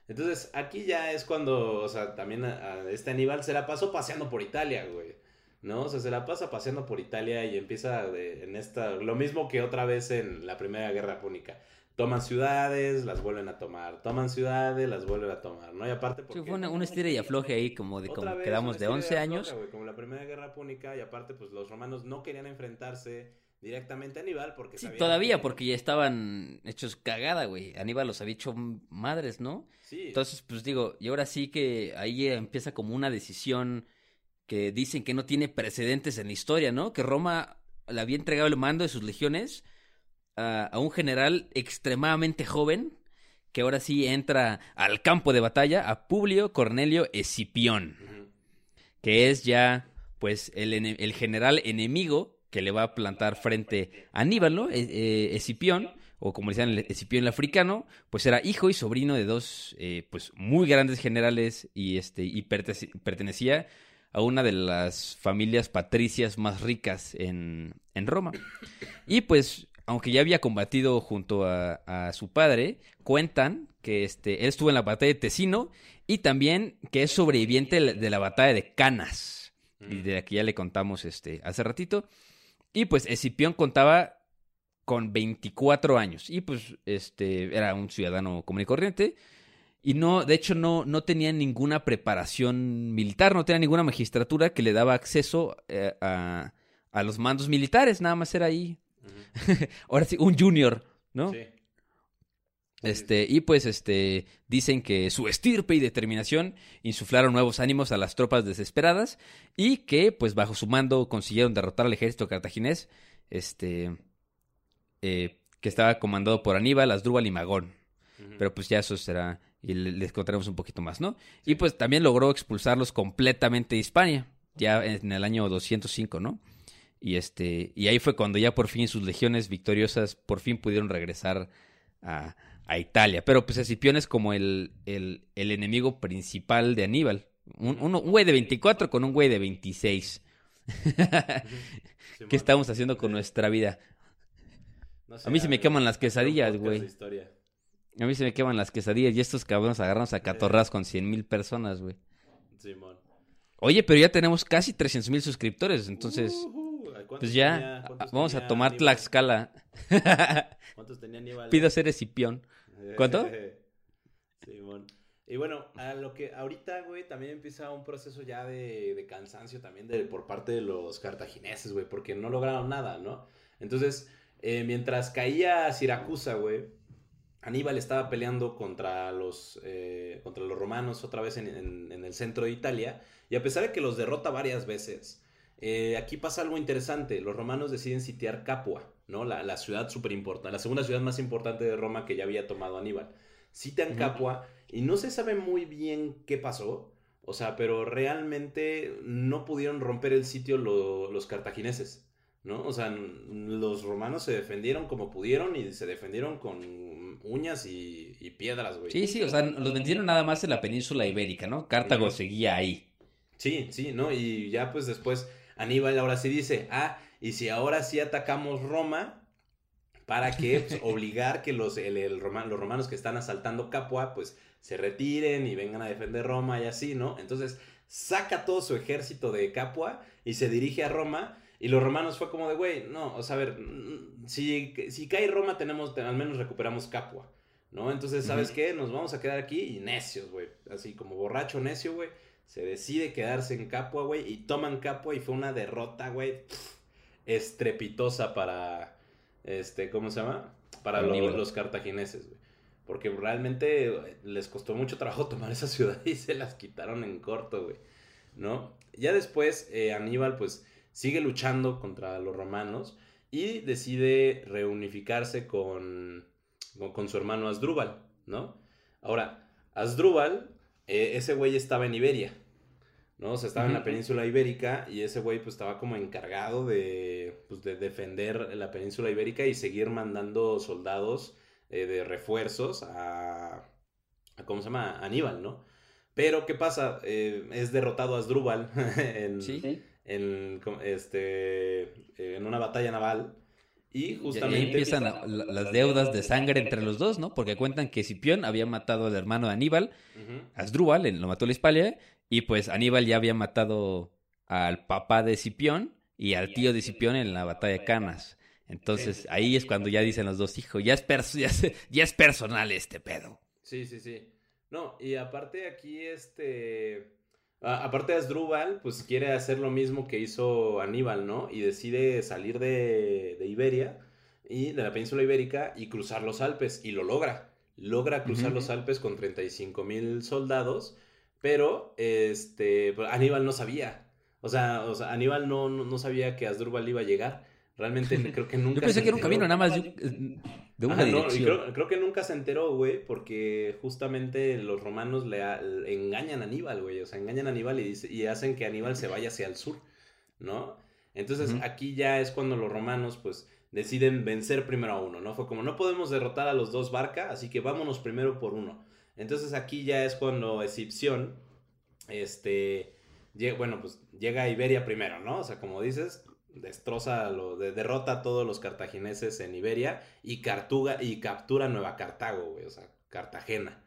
Entonces, aquí ya es cuando, o sea, también a este Aníbal se la pasó paseando por Italia, güey. ¿No? O sea, se la pasa paseando por Italia y empieza de- en esta, lo mismo que otra vez en la Primera Guerra Púnica. Toman ciudades, las vuelven a tomar. Toman ciudades, las vuelven a tomar, ¿no? Y aparte Sí, porque... fue una- un estire y afloje ahí, como de como vez, quedamos una de historia 11 afloja, años. güey, como la Primera Guerra Púnica y aparte pues los romanos no querían enfrentarse directamente a Aníbal porque Sí, todavía, que- porque ya estaban hechos cagada, güey. Aníbal los había hecho madres, ¿no? Sí, Entonces, pues digo, y ahora sí que ahí empieza como una decisión que dicen que no tiene precedentes en la historia, ¿no? Que Roma le había entregado el mando de sus legiones a, a un general extremadamente joven que ahora sí entra al campo de batalla, a Publio Cornelio Escipión, que es ya, pues, el, el general enemigo que le va a plantar frente a Aníbal, ¿no? E- eh, Escipión, o como decían, el Escipión el africano, pues era hijo y sobrino de dos, eh, pues, muy grandes generales y, este, y pertenecía a una de las familias patricias más ricas en, en Roma. Y pues, aunque ya había combatido junto a, a su padre, cuentan que este, él estuvo en la batalla de Tesino y también que es sobreviviente de la- de la batalla de Canas, y de la que ya le contamos este, hace ratito. Y pues Escipión contaba con 24 años y pues este era un ciudadano común y corriente y no, de hecho no, no tenía ninguna preparación militar, no tenía ninguna magistratura que le daba acceso eh, a, a los mandos militares, nada más era ahí. [laughs] Ahora sí, un junior, ¿no? Sí. Este, y pues este dicen que su estirpe y determinación insuflaron nuevos ánimos a las tropas desesperadas y que pues bajo su mando consiguieron derrotar al ejército cartaginés, este eh, que estaba comandado por Aníbal, Asdrúbal y Magón. Pero pues ya eso será y le- les contaremos un poquito más, ¿no? Y pues también logró expulsarlos completamente de Hispania, ya en el año 205, ¿no? Y este y ahí fue cuando ya por fin sus legiones victoriosas por fin pudieron regresar a, a Italia. Pero pues Escipión es como el, el, el enemigo principal de Aníbal. Un, un güey de 24 con un güey de 26. Simón. [laughs] ¿Qué estamos haciendo con nuestra vida? No sé, A mí se me queman las quesadillas, güey. A mí se me queman las quesadillas y estos cabrones agarramos a catorras con 100 mil personas, güey. Simón. Oye, pero ya tenemos casi 300 mil suscriptores, entonos Ujú. ¿Cuántos pues ya tenía- vamos a tomar Aníbal? Tlaxcala. [laughs] ¿Cuántos tenía Aníbal? Pido ser Escipión. ¿Cuánto? [laughs] Simón. Y bueno, a lo que ahorita, güey, también empieza un proceso ya de, de cansancio también de, por parte de los cartagineses, güey, porque no lograron nada, ¿no? Entonces, eh, mientras caía Siracusa, güey, Aníbal estaba peleando contra los, eh, contra los romanos otra vez en, en- en el centro de Italia, y a pesar de que los derrota varias veces, eh, aquí pasa algo interesante. Los romanos deciden sitiar Capua, ¿no? La, la ciudad súper importante, la segunda ciudad más importante de Roma que ya había tomado Aníbal. Citan. Capua y no se sabe muy bien qué pasó. O sea, pero realmente no pudieron romper el sitio lo- los cartagineses, ¿no? O sea, los romanos se defendieron como pudieron y se defendieron con uñas y, y piedras, güey. Sí, sí, o sea, los vendieron nada más en la península ibérica, ¿no? Cartago seguía ahí. Sí, sí, ¿no? Y ya pues después Aníbal ahora sí dice, ah, y si ahora sí atacamos Roma, ¿para qué? Pues, [laughs] obligar que los, el- el roma- los romanos que están asaltando Capua, pues se retiren y vengan a defender Roma y así, ¿no? Entonces saca todo su ejército de Capua y se dirige a Roma. Y los romanos fue como de, güey, no, o sea, a ver, si, si cae Roma tenemos, al menos recuperamos Capua, ¿no? Entonces, ¿sabes qué? Nos vamos a quedar aquí y necios, güey. Así como borracho necio, güey. Se decide quedarse en Capua, güey, y toman Capua y fue una derrota, güey, estrepitosa para, este, ¿cómo se llama? Para lo- los cartagineses, güey. Porque realmente les costó mucho trabajo [laughs] tomar esa ciudad y se las quitaron en corto, güey, ¿no? Ya después eh, Aníbal, pues, sigue luchando contra los romanos y decide reunificarse con, con, con su hermano Asdrúbal, ¿no? Ahora, Asdrúbal, eh, ese güey estaba en Iberia, ¿no? O sea, estaba en la península ibérica y ese güey pues estaba como encargado de, pues, de defender la península ibérica y seguir mandando soldados eh, de refuerzos a, a, ¿cómo se llama? A Aníbal, ¿no? Pero, ¿qué pasa? Eh, es derrotado Asdrúbal [laughs] en, Sí. en, este, en una batalla naval y Y ahí justamente... empiezan la- la- las deudas de sangre entre los dos, ¿no? Porque cuentan que Cipión había matado al hermano de Aníbal, Ujú. Asdrúbal, en- lo mató la Hispalia, y pues Aníbal ya había matado al papá de Cipión y al tío de Cipión en la batalla de Canas. Entonces ahí es cuando ya dicen los dos, hijo, ya es, perso- ya es, ya es personal este pedo. Sí, sí, sí. No, y aparte aquí este... a- aparte de Asdrúbal, pues quiere hacer lo mismo que hizo Aníbal, ¿no? Y decide salir de, de Iberia y de la península ibérica y cruzar los Alpes y lo logra. Logra cruzar los Alpes con 35 mil soldados, pero este, pues, Aníbal no sabía. O sea, o sea Aníbal no, no, no sabía que Asdrúbal iba a llegar. Realmente [laughs] creo que nunca Yo pensé que era un camino nada más un- de una Ajá, no, y creo, creo que nunca se enteró, güey, porque justamente los romanos le, a- le engañan a Aníbal, güey. O sea, engañan a Aníbal y, dice- y hacen que Aníbal se vaya hacia el sur, ¿no? Entonces aquí ya es cuando los romanos, pues, deciden vencer primero a uno, ¿no? Fue como, no podemos derrotar a los dos barca, así que vámonos primero por uno. Entonces aquí ya es cuando Escipión, este, bueno, pues llega a Iberia primero, ¿no? O sea, como dices, destroza, lo, de- derrota a todos los cartagineses en Iberia y, Cartuga, y captura Nueva Cartago, güey, o sea, Cartagena.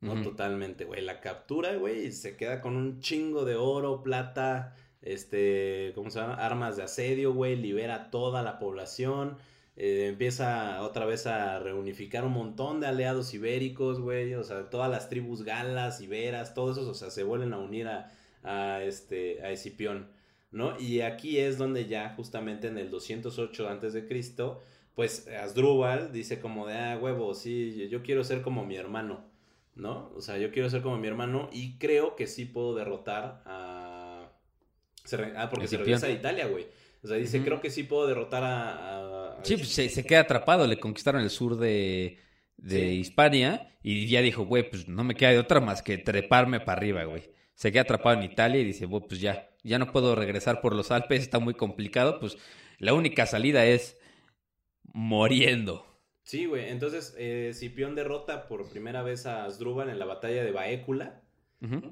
No totalmente, güey. La captura, güey, y se queda con un chingo de oro, plata, este, ¿cómo se llama? Armas de asedio, güey, libera a toda la población. eh, empieza otra vez a reunificar un montón de aliados ibéricos, güey. O sea, todas las tribus galas, iberas, todos esos, o sea, se vuelven a unir a, a este, a Escipión, ¿no? Y aquí es donde ya, justamente en el 208 antes de Cristo, pues Asdrúbal dice como de, ah, huevo, sí, yo- quiero ser como mi hermano, ¿no? O sea, yo quiero ser como mi hermano y creo que sí puedo derrotar a... Ah, porque se regresa a Italia, güey. O sea, dice, creo que sí puedo derrotar a... a- a Sí, pues se, se queda atrapado, le conquistaron el sur de, de Sí. Hispania y ya dijo, güey, pues no me queda de otra más que treparme para arriba, güey. Se queda atrapado en Italia y dice, "Bueno, pues ya, ya no puedo regresar por los Alpes, está muy complicado, pues la única salida es muriendo. Sí, güey. Entonces, eh, Escipión derrota por primera vez a Asdrúbal en la batalla de Baécula.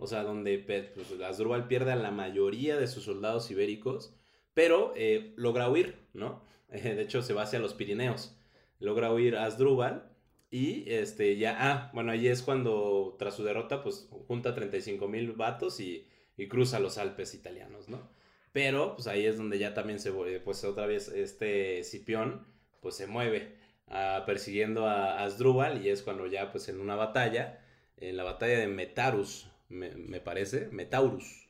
O sea, donde pe- pues, Asdrúbal pierde a la mayoría de sus soldados ibéricos, pero eh, logra huir, ¿no? Eh, [laughs] de hecho, se va hacia los Pirineos. Logra huir a Asdrúbal y este ya, ah, bueno, ahí es cuando tras su derrota, pues junta 35 mil vatos y, y cruza los Alpes italianos, ¿no? Pero, pues ahí es donde ya también se, vuelve, pues otra vez este Escipión, pues se mueve ah, persiguiendo a Asdrúbal y es cuando ya, pues en una batalla, en la batalla de Metarus, me, me parece, Metaurus.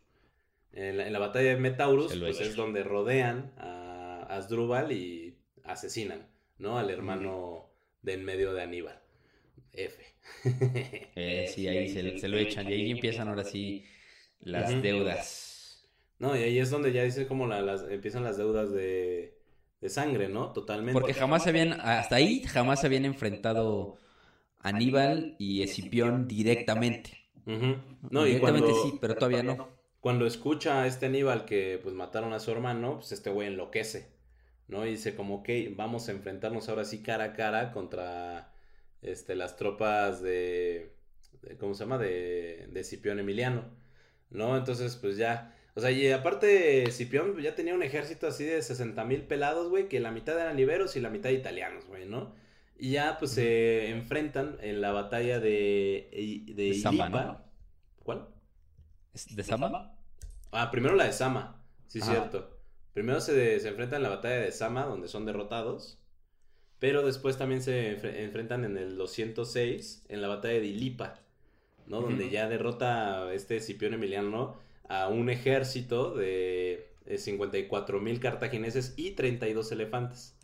En la, en la batalla de Metaurus, pues es donde rodean a Asdrúbal y asesinan, ¿no? Al hermano de en medio de Aníbal. F. [laughs] Eh, [laughs] sí, ahí se, se lo echan y ahí empiezan ahora sí las deudas. No, y ahí es donde ya dice como la- las, empiezan las deudas de, de sangre, ¿no? Totalmente. Porque jamás se habían, hasta ahí jamás se habían enfrentado Aníbal y Escipión directamente. No, y directamente cuando, sí, pero todavía no. cuando escucha a este Aníbal que pues mataron a su hermano, pues este güey enloquece, ¿no? Y dice como, ok, vamos a enfrentarnos ahora sí cara a cara contra este, las tropas de, de- ¿cómo se llama? De, de Escipión Emiliano, ¿no? Entonces pues ya, o sea, y aparte Escipión pues, ya tenía un ejército así de 60 mil pelados, güey, que la mitad eran liberos y la mitad italianos, güey, ¿no? Y ya pues se enfrentan en la batalla de, de, De Sama, Ilipa. ¿no? ¿Cuál? ¿Es ¿De Sama? Ah, primero la de Sama, sí, cierto. Primero se, se enfrentan en la batalla de Sama, donde son derrotados. Pero después también se enfre- enfrentan en el 206, en la batalla de Ilipa, ¿no? Donde ya derrota a este Escipión Emiliano a un ejército de 54 mil cartagineses y 32 elefantes,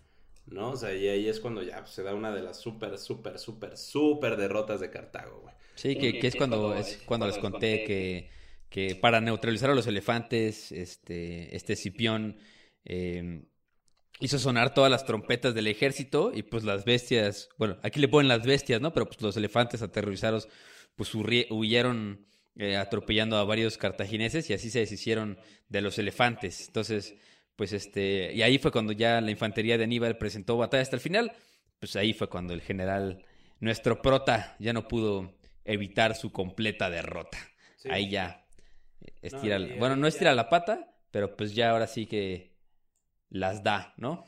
¿no? O sea, y ahí es cuando ya pues, se da una de las súper, súper, súper, súper derrotas de Cartago, güey. Sí, que, que es cuando, es cuando les conté que, que para neutralizar a los elefantes, este, este Escipión eh, hizo sonar todas las trompetas del ejército y pues las bestias, bueno, aquí le ponen las bestias, ¿no? Pero pues los elefantes aterrorizados pues huyeron eh, atropellando a varios cartagineses y así se deshicieron de los elefantes. Entonces, pues este, y ahí fue cuando ya la infantería de Aníbal presentó batalla hasta el final, pues ahí fue cuando el general, nuestro prota, ya no pudo evitar su completa derrota. Sí. Ahí ya estira, No, bueno, no ya- estira la pata, pero pues ya ahora sí que las da, ¿no?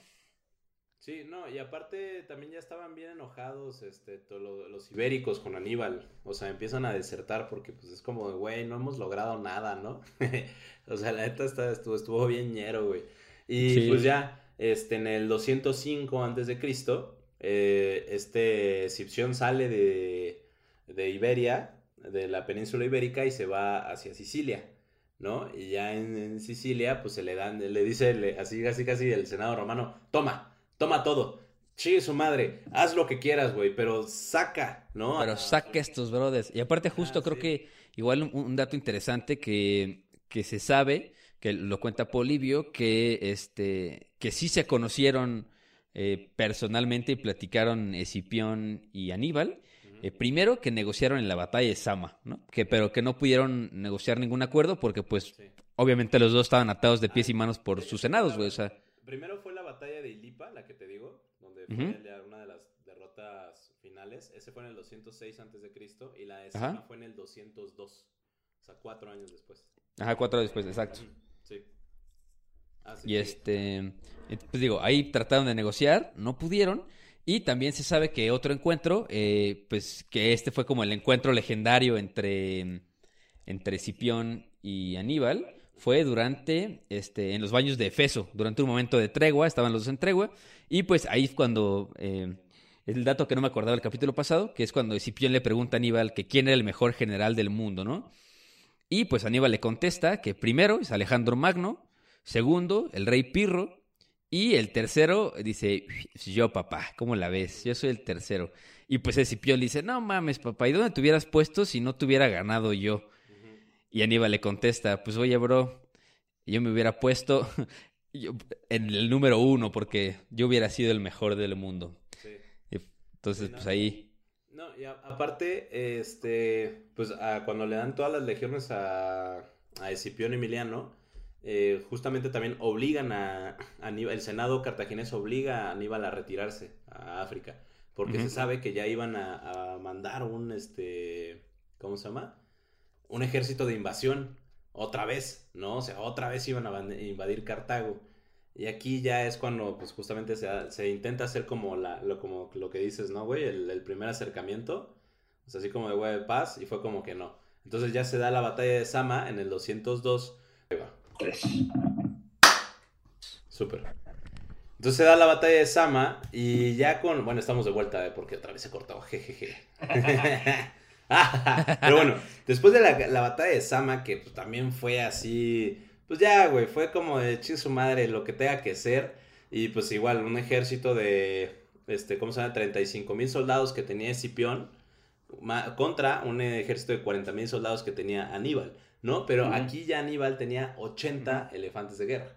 Sí, no, y aparte también ya estaban bien enojados este, lo- los ibéricos con Aníbal. O sea, empiezan a desertar porque pues es como, güey, no hemos logrado nada, ¿no? [laughs] o sea, la neta está, estuvo, estuvo bien ñero, güey. Y Sí. pues ya, este, en el 205 antes de Cristo, eh, este Escipión sale de, de Iberia, de la península ibérica y se va hacia Sicilia. ¿no? Y ya en, en Sicilia, pues se le dan, le dice le- así, casi, casi el Senado romano, toma, toma todo, chigue su madre, haz lo que quieras, güey, pero saca, ¿no? Pero saca estos brothers. Y aparte justo Ah, creo sí. que igual un, un dato interesante que, que se sabe, que lo cuenta Polibio, que este que sí se conocieron eh, personalmente y platicaron Escipión y Aníbal. Eh, primero que negociaron en la batalla de Sama, ¿no? Que, pero que no pudieron negociar ningún acuerdo porque pues Sí. obviamente los dos estaban atados de pies y manos por sus senados, güey. O sea, Primero fue la batalla de Ilipa, la que te digo, donde fue una de las derrotas finales. Ese fue en el 206 antes de Cristo y la de Ajá. Sama fue en el 202, o sea, cuatro años después. ajá, cuatro después, exacto. Sí. Ah, Y este, eh, pues digo, ahí trataron de negociar, no pudieron. Y también se sabe que otro encuentro, eh, pues que este fue como el encuentro legendario entre, entre Escipión y Aníbal, fue durante, este, en los baños de Efeso, durante un momento de tregua, estaban los dos en tregua, y pues ahí cuando, eh, es el dato que no me acordaba del capítulo pasado, que es cuando Escipión le pregunta a Aníbal que quién era el mejor general del mundo, ¿no? Y pues Aníbal le contesta que primero es Alejandro Magno, segundo el rey Pirro, y el tercero dice, yo papá, ¿cómo la ves? Yo soy el tercero. Y pues Escipión le dice, no mames papá, ¿y dónde te hubieras puesto si no te hubiera ganado yo? Y Aníbal le contesta, pues oye bro, yo me hubiera puesto [laughs] en el número uno porque yo hubiera sido el mejor del mundo. Sí. Y entonces Sí, ¿no? pues ahí, No, y a- aparte, este, pues a- cuando le dan todas las legiones a, a Escipión Emiliano, eh, justamente también obligan a, a Aníbal, el Senado cartaginés obliga a Aníbal a retirarse a África, porque se sabe que ya iban a, a mandar un, este, ¿cómo se llama? Un ejército de invasión, otra vez, ¿no? O sea, otra vez iban a invadir Cartago. Y aquí ya es cuando, pues justamente se, se intenta hacer como, la, lo, como lo que dices, ¿no, güey? El, el primer acercamiento. O sea, así como de güey de paz, y fue como que no. Entonces ya se da la batalla de Sama en el 202. Ahí va. Súper. Entonces se da la batalla de Sama y ya con... Bueno, estamos de vuelta, ¿eh? porque otra vez se cortó. Jejeje. [laughs] [laughs] Pero bueno, después de la, la batalla de Sama, que pues, también fue así... Pues ya, güey, fue como de ching su madre, lo que tenga que ser. Y pues igual, un ejército de, este, ¿cómo se llama? 35 mil soldados que tenía Escipión. contra un ejército de 40 mil soldados que tenía Aníbal, ¿no? Pero aquí ya Aníbal tenía 80 elefantes de guerra,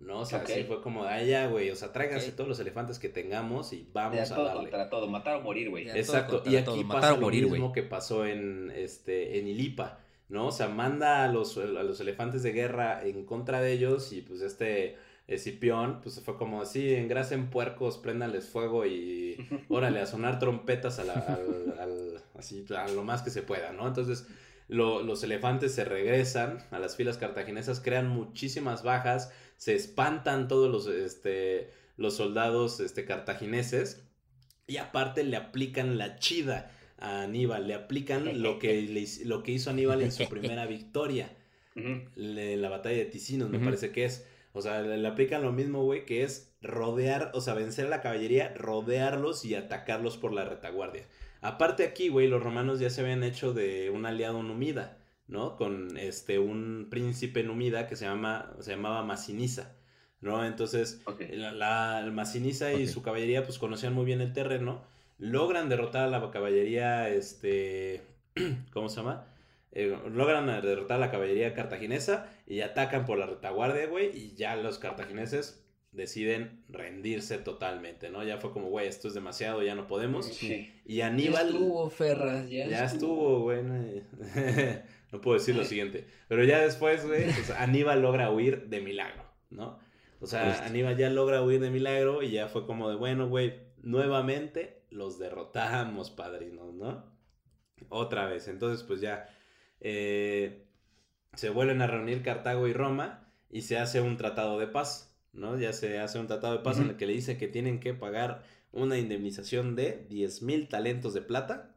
¿no? O sea, Ok. así fue como, ah, ya, güey, o sea, tráiganse todos los elefantes que tengamos y De vamos a a todo darle. contra todo, matar o morir, güey. Exacto, y aquí todo, matar pasa o lo morir, güey. mismo que pasó en, este, en Ilipa, ¿no? O sea, manda a los, a los elefantes de guerra en contra de ellos y pues este Escipión, pues fue como así, engrasen puercos, préndanles fuego y [laughs] órale, a sonar trompetas a la- al, al- así, a lo más que se pueda, ¿no? Entonces, lo- los elefantes se regresan a las filas cartaginesas, crean muchísimas bajas, se espantan todos los, este, los soldados este, cartagineses y aparte le aplican la chida a Aníbal, le aplican lo que, [laughs] le lo que hizo Aníbal en su primera victoria le- la batalla de Ticinos, me parece que es. O sea, le, le aplican lo mismo, güey, que es rodear, o sea, vencer a la caballería, rodearlos y atacarlos por la retaguardia. Aparte aquí, güey, los romanos ya se habían hecho de un aliado numida, ¿no? Con este, un príncipe numida que se, llama, se llamaba Masinisa, ¿no? Entonces, la, la- Masinisa y su caballería, pues conocían muy bien el terreno, logran derrotar a la caballería, este, [clears throat] ¿cómo se llama? Eh, logran derrotar a la caballería cartaginesa y atacan por la retaguardia, güey, y ya los cartagineses deciden rendirse totalmente, ¿no? Ya fue como, güey, esto es demasiado, ya no podemos. Sí. Y Aníbal... Ya estuvo, Ferras, ya, Ya estuvo, güey. No, [laughs] no puedo decir lo siguiente. Pero ya después, güey, pues, Aníbal logra huir de milagro, ¿no? O sea, Justo. Aníbal ya logra huir de milagro y ya fue como de, bueno, güey, nuevamente los derrotamos, padrinos, ¿no? Otra vez. Entonces, pues ya eh, se vuelven a reunir Cartago y Roma y se hace un tratado de paz, ¿no? Ya se hace un tratado de paz en el que le dice que tienen que pagar una indemnización de 10 mil talentos de plata.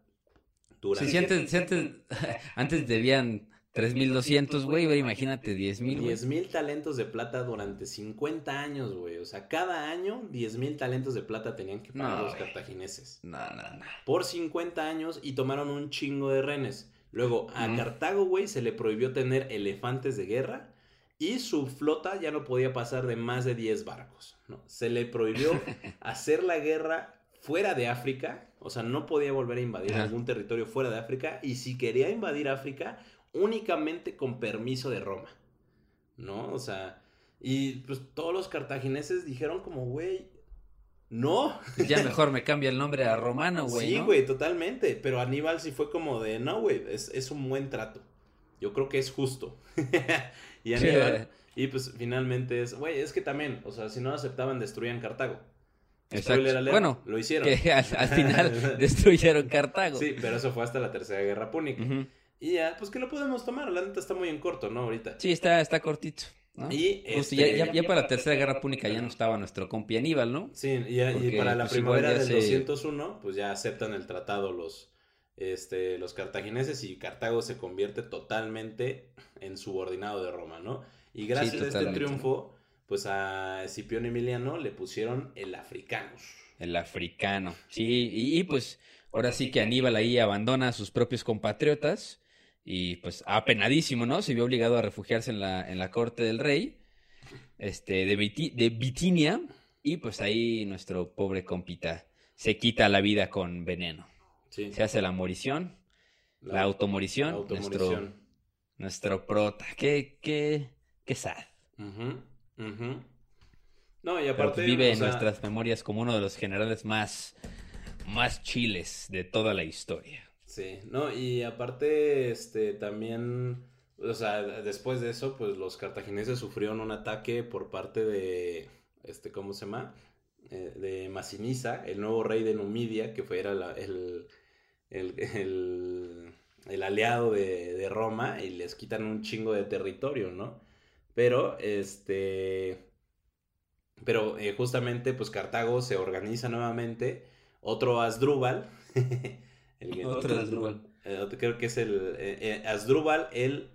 Durante Sí, si antes, si antes, [laughs] antes debían 3.200, güey, ahora imagínate 10.000, güey. 10 mil talentos de plata durante 50 años, güey. O sea, cada año 10 mil talentos de plata tenían que pagar No, los cartagineses. No, no, no. Por 50 años y tomaron un chingo de renes. Luego, a. Cartago, güey, se le prohibió tener elefantes de guerra y su flota ya no podía pasar de más de 10 barcos, ¿no? Se le prohibió [laughs] hacer la guerra fuera de África, o sea, no podía volver a invadir algún territorio fuera de África y si quería invadir África, únicamente con permiso de Roma, ¿no? O sea, y pues todos los cartagineses dijeron como, güey, no, Pues ya mejor me cambia el nombre a Romano, güey, sí, ¿no? güey, totalmente. Pero Aníbal sí fue como de, no, güey, es, es un buen trato. Yo creo que es justo. [laughs] y Sí. Aníbal, y pues finalmente es, güey, es que también, o sea, si no aceptaban, destruían Cartago. Exacto. Alert, Bueno, lo hicieron. Que al, al final [laughs] destruyeron Cartago. Sí, pero eso fue hasta la Tercera Guerra Púnica. Y ya, pues que lo podemos tomar. La neta está muy en corto, ¿no? Ahorita. Sí, está, está cortito. ¿no? Y Justo, este, ya, ya- ya para la Tercera Guerra Púnica ya no estaba nuestro compi Aníbal, ¿no? Sí, y, Porque, para la pues, primavera del se- 201, pues ya aceptan el tratado los, este, los cartagineses y Cartago se convierte totalmente en subordinado de Roma, ¿no? Y gracias a este triunfo, pues a Escipión Emiliano le pusieron el africanus. El africano. Sí, y, y, pues ahora sí que Aníbal ahí abandona a sus propios compatriotas y pues apenadísimo, ¿no? Se vio obligado a refugiarse en la, en la corte del rey este, de, Biti- de Bitinia y pues ahí nuestro pobre compita se quita la vida con veneno. Sí, Se hace la morición, la, automorición, la nuestro, automorición. nuestro prota. Qué, qué, qué sad. No, y Pero, aparte pues, vive o en nuestras memorias como uno de los generales más, más chiles de toda la historia. Sí, no, y aparte, este, también, o sea, después de eso, pues los cartagineses sufrieron un ataque por parte de, este, ¿cómo se llama? Eh, de Masinisa, el nuevo rey de Numidia, que fue, era la- el, el, el, el aliado de, de Roma, y les quitan un chingo de territorio, ¿no? Pero, este, pero eh, justamente, pues Cartago se organiza nuevamente, otro Asdrúbal, [laughs] el Otro Asdrúbal. eh, creo que es el eh, eh, Asdrúbal, el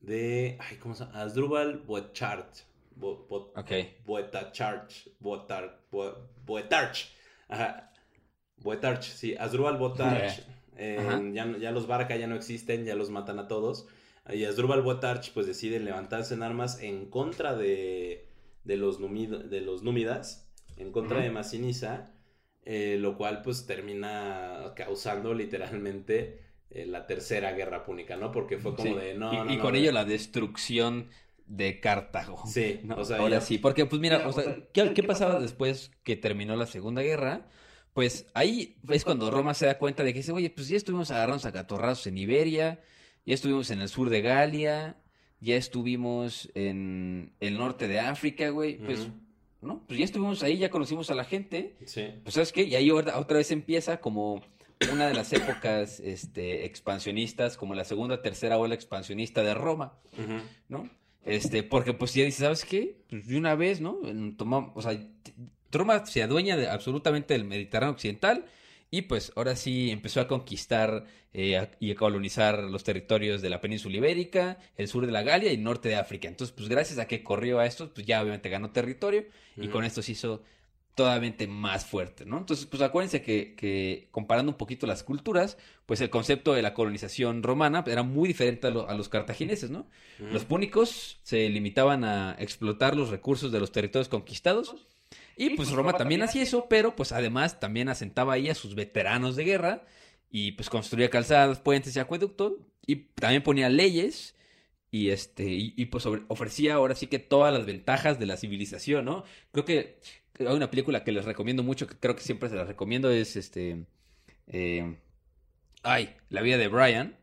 de, ay, ¿cómo se llama? Asdrúbal Boecharch, Bo- Bo- Ok. Boetacharch, Boetar, Bo- Boetarch, ajá, Boetarch, sí, Asdrúbal Boetarch, eh, Ajá. ya, los Barca ya no existen, ya los matan a todos, y Asdrúbal Boetarch pues decide levantarse en armas en contra de, de, los, numid- de los númidas, en contra de Masinisa, eh, lo cual pues termina causando literalmente eh, la tercera guerra púnica, ¿no? Porque fue como Sí. de no, y, no, y no, con ello la destrucción de Cartago. Sí, [laughs] ¿no? o sea, ahora ya- sí, porque pues mira, o sea, ¿qué, qué pasaba después que terminó la Segunda Guerra? Pues ahí es cuando Roma se da cuenta de que dice, oye, pues ya estuvimos agarrando a catorrazos en Iberia, ya estuvimos en el sur de Galia, ya estuvimos en el norte de África, güey, pues. ¿no? Pues ya estuvimos ahí, ya conocimos a la gente, Sí. pues ¿sabes qué? Y ahí otra vez empieza como una de las épocas este, expansionistas, como la segunda, tercera ola expansionista de Roma. ¿no? Este, porque pues ya dices, ¿sabes qué? Pues de una vez, ¿no? En- Toma, o sea, Roma se adueña de absolutamente del Mediterráneo occidental y pues ahora sí empezó a conquistar eh, a- y a colonizar los territorios de la península ibérica, el sur de la Galia y el norte de África. Entonces, pues gracias a que corrió a esto, pues ya obviamente ganó territorio y con esto se hizo totalmente más fuerte, ¿no? Entonces, pues acuérdense que, que comparando un poquito las culturas, pues el concepto de la colonización romana era muy diferente a, lo- a los cartagineses, ¿no? Los púnicos se limitaban a explotar los recursos de los territorios conquistados. Y pues Roma también hacía eso, pero pues además también asentaba ahí a sus veteranos de guerra y pues construía calzadas, puentes y acueductos y también ponía leyes y este y, y, pues sobre- ofrecía ahora sí que todas las ventajas de la civilización, ¿no? Creo que hay una película que les recomiendo mucho, que creo que siempre se la recomiendo es este eh, ay, La vida de Brian,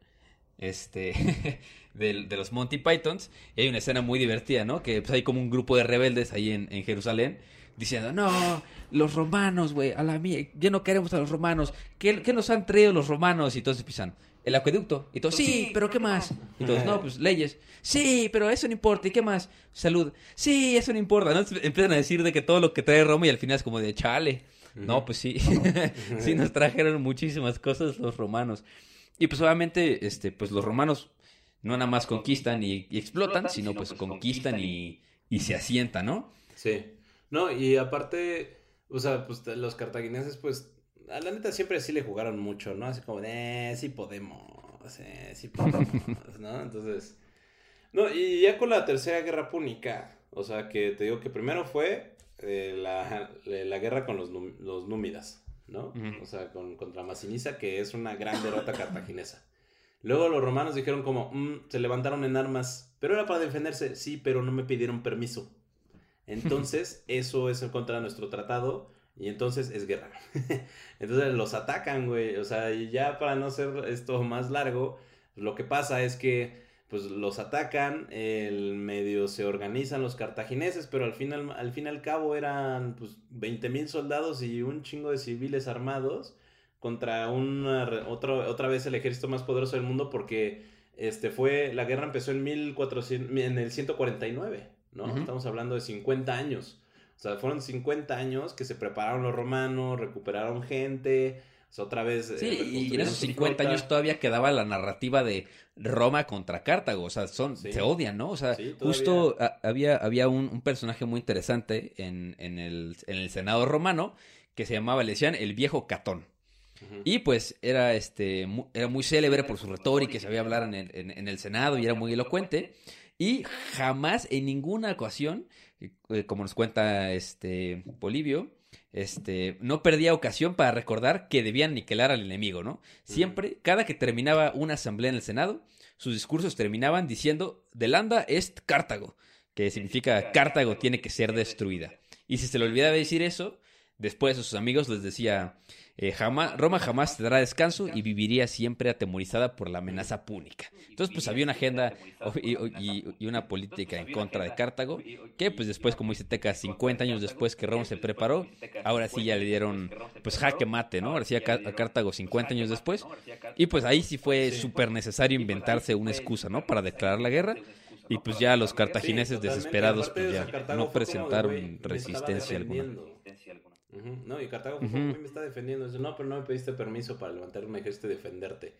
este [laughs] de, de los Monty Pythons, y hay una escena muy divertida, ¿no? Que pues, hay como un grupo de rebeldes ahí en, en Jerusalén diciendo, no, los romanos, güey, a la mía, ya no queremos a los romanos, ¿qué, qué nos han traído los romanos? Y todos empiezan, el acueducto, y todos, sí, pero ¿qué más? Y todos, no, pues leyes, sí, pero eso no importa, ¿y qué más? Salud, sí, eso no importa, ¿no? Entonces, Empiezan a decir de que todo lo que trae Roma y al final es como de, chale, no, pues sí, [laughs] sí nos trajeron muchísimas cosas los romanos. Y pues obviamente, este, pues los romanos no nada más conquistan y, y explotan, sino pues conquistan y, y se asientan, ¿no? Sí. No, y aparte, o sea, pues los cartagineses, pues, a la neta siempre sí le jugaron mucho, ¿no? Así como de, eh, sí podemos, eh, sí podemos, ¿no? Entonces, no, y ya con la tercera guerra púnica, o sea, que te digo que primero fue eh, la, la guerra con los, los númidas, ¿no? O sea, con, contra Masinisa, que es una gran derrota cartaginesa. Luego los romanos dijeron como, "Mm, se levantaron en armas, pero era para defenderse, sí, pero no me pidieron permiso. Entonces, [laughs] eso es en contra de nuestro tratado y entonces es guerra. [laughs] entonces los atacan, güey. O sea, y ya para no hacer esto más largo, lo que pasa es que pues los atacan, el medio se organizan los cartagineses, pero al final al fin y al cabo eran pues 20 mil soldados y un chingo de civiles armados contra una, otro, otra vez el ejército más poderoso del mundo porque este fue la guerra empezó en 1400 en el 149, ¿no? Estamos hablando de 50 años. O sea, fueron 50 años que se prepararon los romanos, recuperaron gente, o sea, otra vez... eh, Sí, y en esos su 50 flota. años todavía quedaba la narrativa de Roma contra Cartago, o sea, son, Sí. se odian, ¿no? O sea, Sí, justo a- había, había un, un personaje muy interesante en, en el, en el Senado romano que se llamaba, le decían el viejo Catón. Y pues era este mu- era muy célebre por su retórica, y sabía hablar en el, en- en el Senado y era muy elocuente. Y jamás en ninguna ocasión, eh, como nos cuenta este Polibio, este, no perdía ocasión para recordar que debían aniquilar al enemigo, ¿no? Siempre, cada que terminaba una asamblea en el Senado, sus discursos terminaban diciendo Delanda est Cartago, que significa Cartago tiene que ser destruida. Y si se le olvidaba decir eso, después a sus amigos les decía eh, jamás, Roma jamás te dará descanso y viviría siempre atemorizada por la amenaza púnica. Entonces, pues había una agenda y, y- y una política en contra de Cartago, que pues después, como dice Teca, 50 años después que Roma se preparó, ahora sí ya le dieron pues jaque mate, ¿no? Ahora sí a, Ca- a Cartago 50 años después. Y pues ahí sí fue súper necesario inventarse una excusa, ¿no? Para declarar la guerra. Y pues ya los cartagineses desesperados pues ya no presentaron resistencia alguna. Defendiendo. Ujú, No, y Cartago "Güey, me está defendiendo. Dice, no, pero no me pediste permiso para levantar un ejército y defenderte.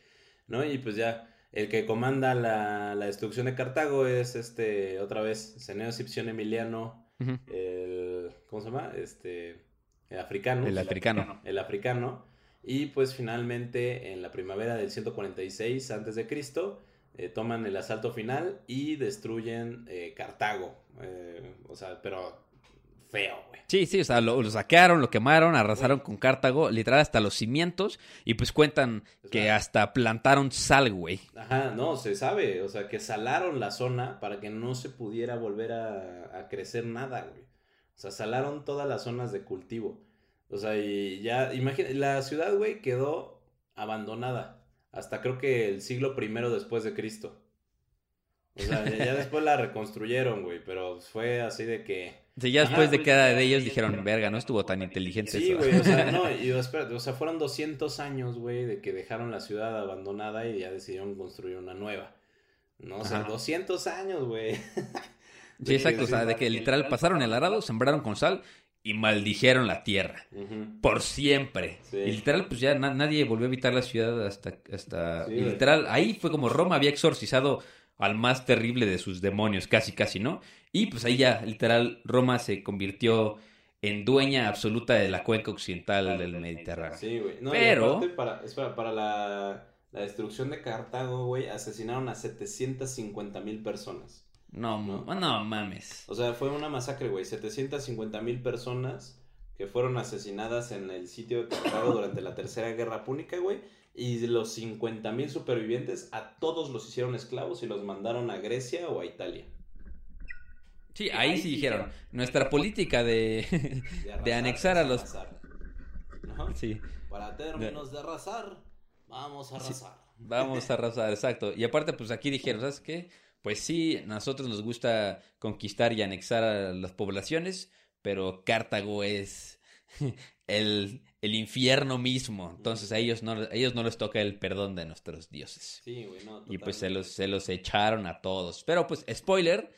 ¿No? Y pues ya, el que comanda la, la destrucción de Cartago es este, otra vez, Seneo Escipión Emiliano, el, ¿cómo se llama? Este, el africano. El africano. el africano. Y pues finalmente en la primavera del 146 antes de Cristo eh, toman el asalto final y destruyen eh, Cartago. Eh, o sea, pero feo, güey. Sí, sí, o sea, lo, lo saquearon, lo quemaron, arrasaron con Cartago, literal hasta los cimientos, y pues cuentan que hasta plantaron sal, güey. Ajá, no, se sabe, o sea, que salaron la zona para que no se pudiera volver a, a crecer nada, güey. O sea, salaron todas las zonas de cultivo. O sea, y ya, imagina, la ciudad, güey, quedó abandonada hasta creo que el siglo primero después de Cristo. O sea, ya, ya después la reconstruyeron, güey, pero fue así de que... Sí, ya Ajá, después de cada de ellos dijeron, verga, no estuvo tan inteligente Sí, güey, o sea, [laughs] no, y espérate, o sea, fueron 200 años, güey, de que dejaron la ciudad abandonada y ya decidieron construir una nueva. No, o sea, Ajá. 200 años, güey. Sí, exacto, o sea, de que literal pasaron el arado, sembraron con sal y maldijeron la tierra. Por siempre. Sí. Y literal, pues ya na- nadie volvió a habitar la ciudad hasta... hasta... Sí, y güey. literal, ahí fue como Roma había exorcizado al más terrible de sus demonios, casi, casi, ¿no? Y pues ahí ya, literal, Roma se convirtió en dueña absoluta de la cuenca occidental del Mediterráneo. Sí, güey. No, Pero- para, espera, para la, la destrucción de Cartago, güey, asesinaron a 750 mil personas. No, No. no, no mames. O sea, fue una masacre, güey. 750 mil personas que fueron asesinadas en el sitio de Cartago durante la Tercera Guerra Púnica, güey. Y los 50 mil supervivientes, a todos los hicieron esclavos y los mandaron a Grecia o a Italia. Sí, ahí sí dijeron, nuestra política de... [laughs] De anexar a los- arrasar. Ajá. sí, Para términos de arrasar, vamos a arrasar. vamos a arrasar, exacto. Y aparte, pues aquí dijeron, ¿sabes qué? Pues sí, a nosotros nos gusta conquistar y anexar a las poblaciones, pero Cartago es [laughs] el, el infierno mismo. Entonces a ellos no, a ellos no les toca el perdón de nuestros dioses. Sí, güey, no, Y pues se los, se los echaron a todos. Pero pues, spoiler,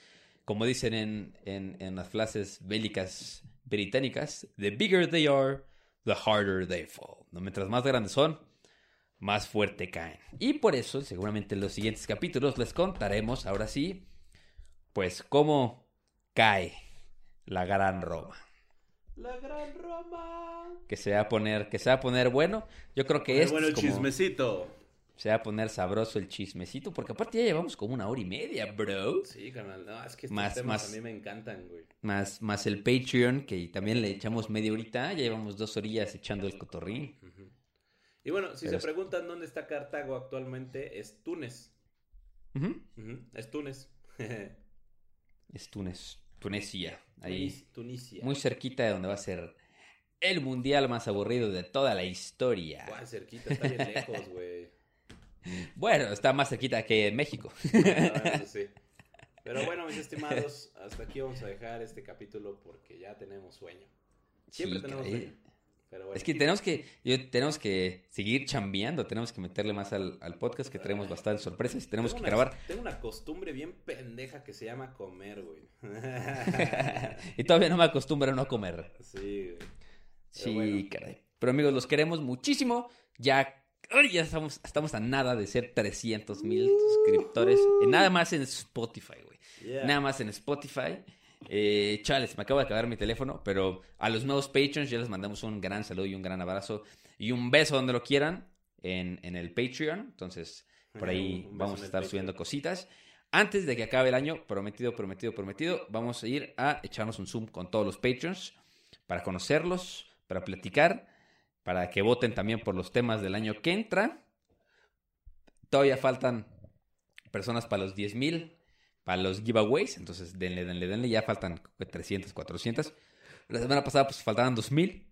como dicen en, en, en las frases bélicas británicas, the bigger they are, the harder they fall. ¿no? Mientras más grandes son, más fuerte caen. Y por eso, seguramente en los siguientes capítulos les contaremos, ahora sí, pues cómo cae la gran Roma. La gran Roma. Que se va a poner, que se va a poner bueno. Yo creo que Qué esto bueno es el como- chismecito. se va a poner sabroso el chismecito, porque aparte ya llevamos como una hora y media, bro. Sí, carnal. No, es que estos Más- temas más- a mí me encantan, güey. Más, más el Patreon, que también le echamos media horita, ya llevamos dos orillas echando el cotorrín. Y bueno, si Pero se es- preguntan dónde está Cartago actualmente, es Túnez. Es Túnez. [laughs] Es Túnez, Tunecia, ahí Tunis- Tunisia. muy cerquita de donde va a ser el mundial más aburrido de toda la historia. Guau, cerquita, está bien lejos, güey. Bueno, está más cerquita que México. [laughs] Eso sí. Pero bueno, mis estimados, hasta aquí vamos a dejar este capítulo porque ya tenemos sueño. Siempre tenemos sueño. Pero bueno. Es que tenemos que, yo- tenemos que seguir chambeando, tenemos que meterle más al, al podcast, que traemos bastantes sorpresas y tenemos Tengo que una- grabar. Tengo una costumbre bien pendeja que se llama comer, güey. [laughs] y todavía no me acostumbro a no comer. sí, güey. Sí, bueno. caray. Pero amigos, los queremos muchísimo. Ya, ya estamos, estamos a nada de ser 300 mil suscriptores. Nada más en Spotify, güey. Yeah. Nada más en Spotify. Eh, chales, me acabo de acabar mi teléfono, pero a los nuevos patrons ya les mandamos un gran saludo y un gran abrazo y un beso donde lo quieran en, en el Patreon. Entonces, por ahí Un vamos a estar subiendo cositas. Antes de que acabe el año, prometido, prometido, prometido, vamos a ir a echarnos un Zoom con todos los Patreons para conocerlos, para platicar, para que voten también por los temas del año que entra. Todavía faltan personas para los 10 mil, para los giveaways. Entonces, denle, denle, denle. Ya faltan creo que 300, 400. La semana pasada, pues faltaban 2000.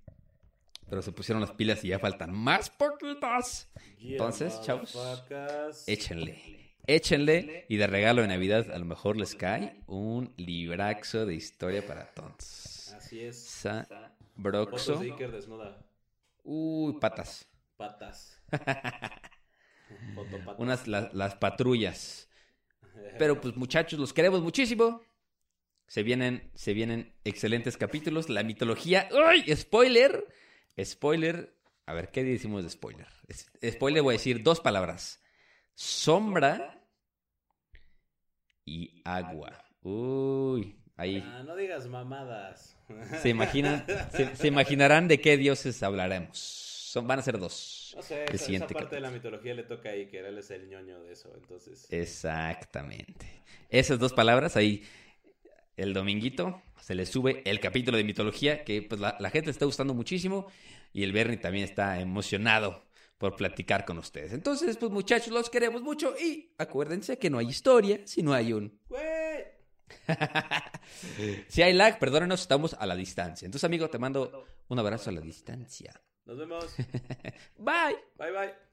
Pero se pusieron las pilas y ya faltan más poquitas. Entonces, chavos. Échenle. Échenle. Y de regalo de Navidad, a lo mejor les cae un libraxo de historia para tontos. Así es. Sabroxo. Uy, patas. Patas. [laughs] Unas, la- las patrullas. Pero pues muchachos, los queremos muchísimo. Se vienen, se vienen excelentes capítulos. La mitología. ¡Ay! Spoiler. Spoiler. A ver, ¿qué decimos de spoiler? Spoiler voy a decir dos palabras. Sombra y agua. Uy, ahí. Ah, no digas mamadas. Se imaginan, se, se imaginarán de qué dioses hablaremos. Son, van a ser dos. No sé, esa, parte de la capítulo. mitología le toca a Iker, él es el ñoño de eso, entonces. Exactamente. Esas dos palabras ahí. el dominguito se le sube el capítulo de mitología que pues la, la gente le está gustando muchísimo y el Bernie también está emocionado por platicar con ustedes. Entonces, pues muchachos, los queremos mucho y acuérdense que no hay historia si no hay un... [laughs] si hay lag, perdónenos, estamos a la distancia. Entonces, amigo, te mando un abrazo a la distancia. Nos vemos. [laughs] Bye. Bye bye.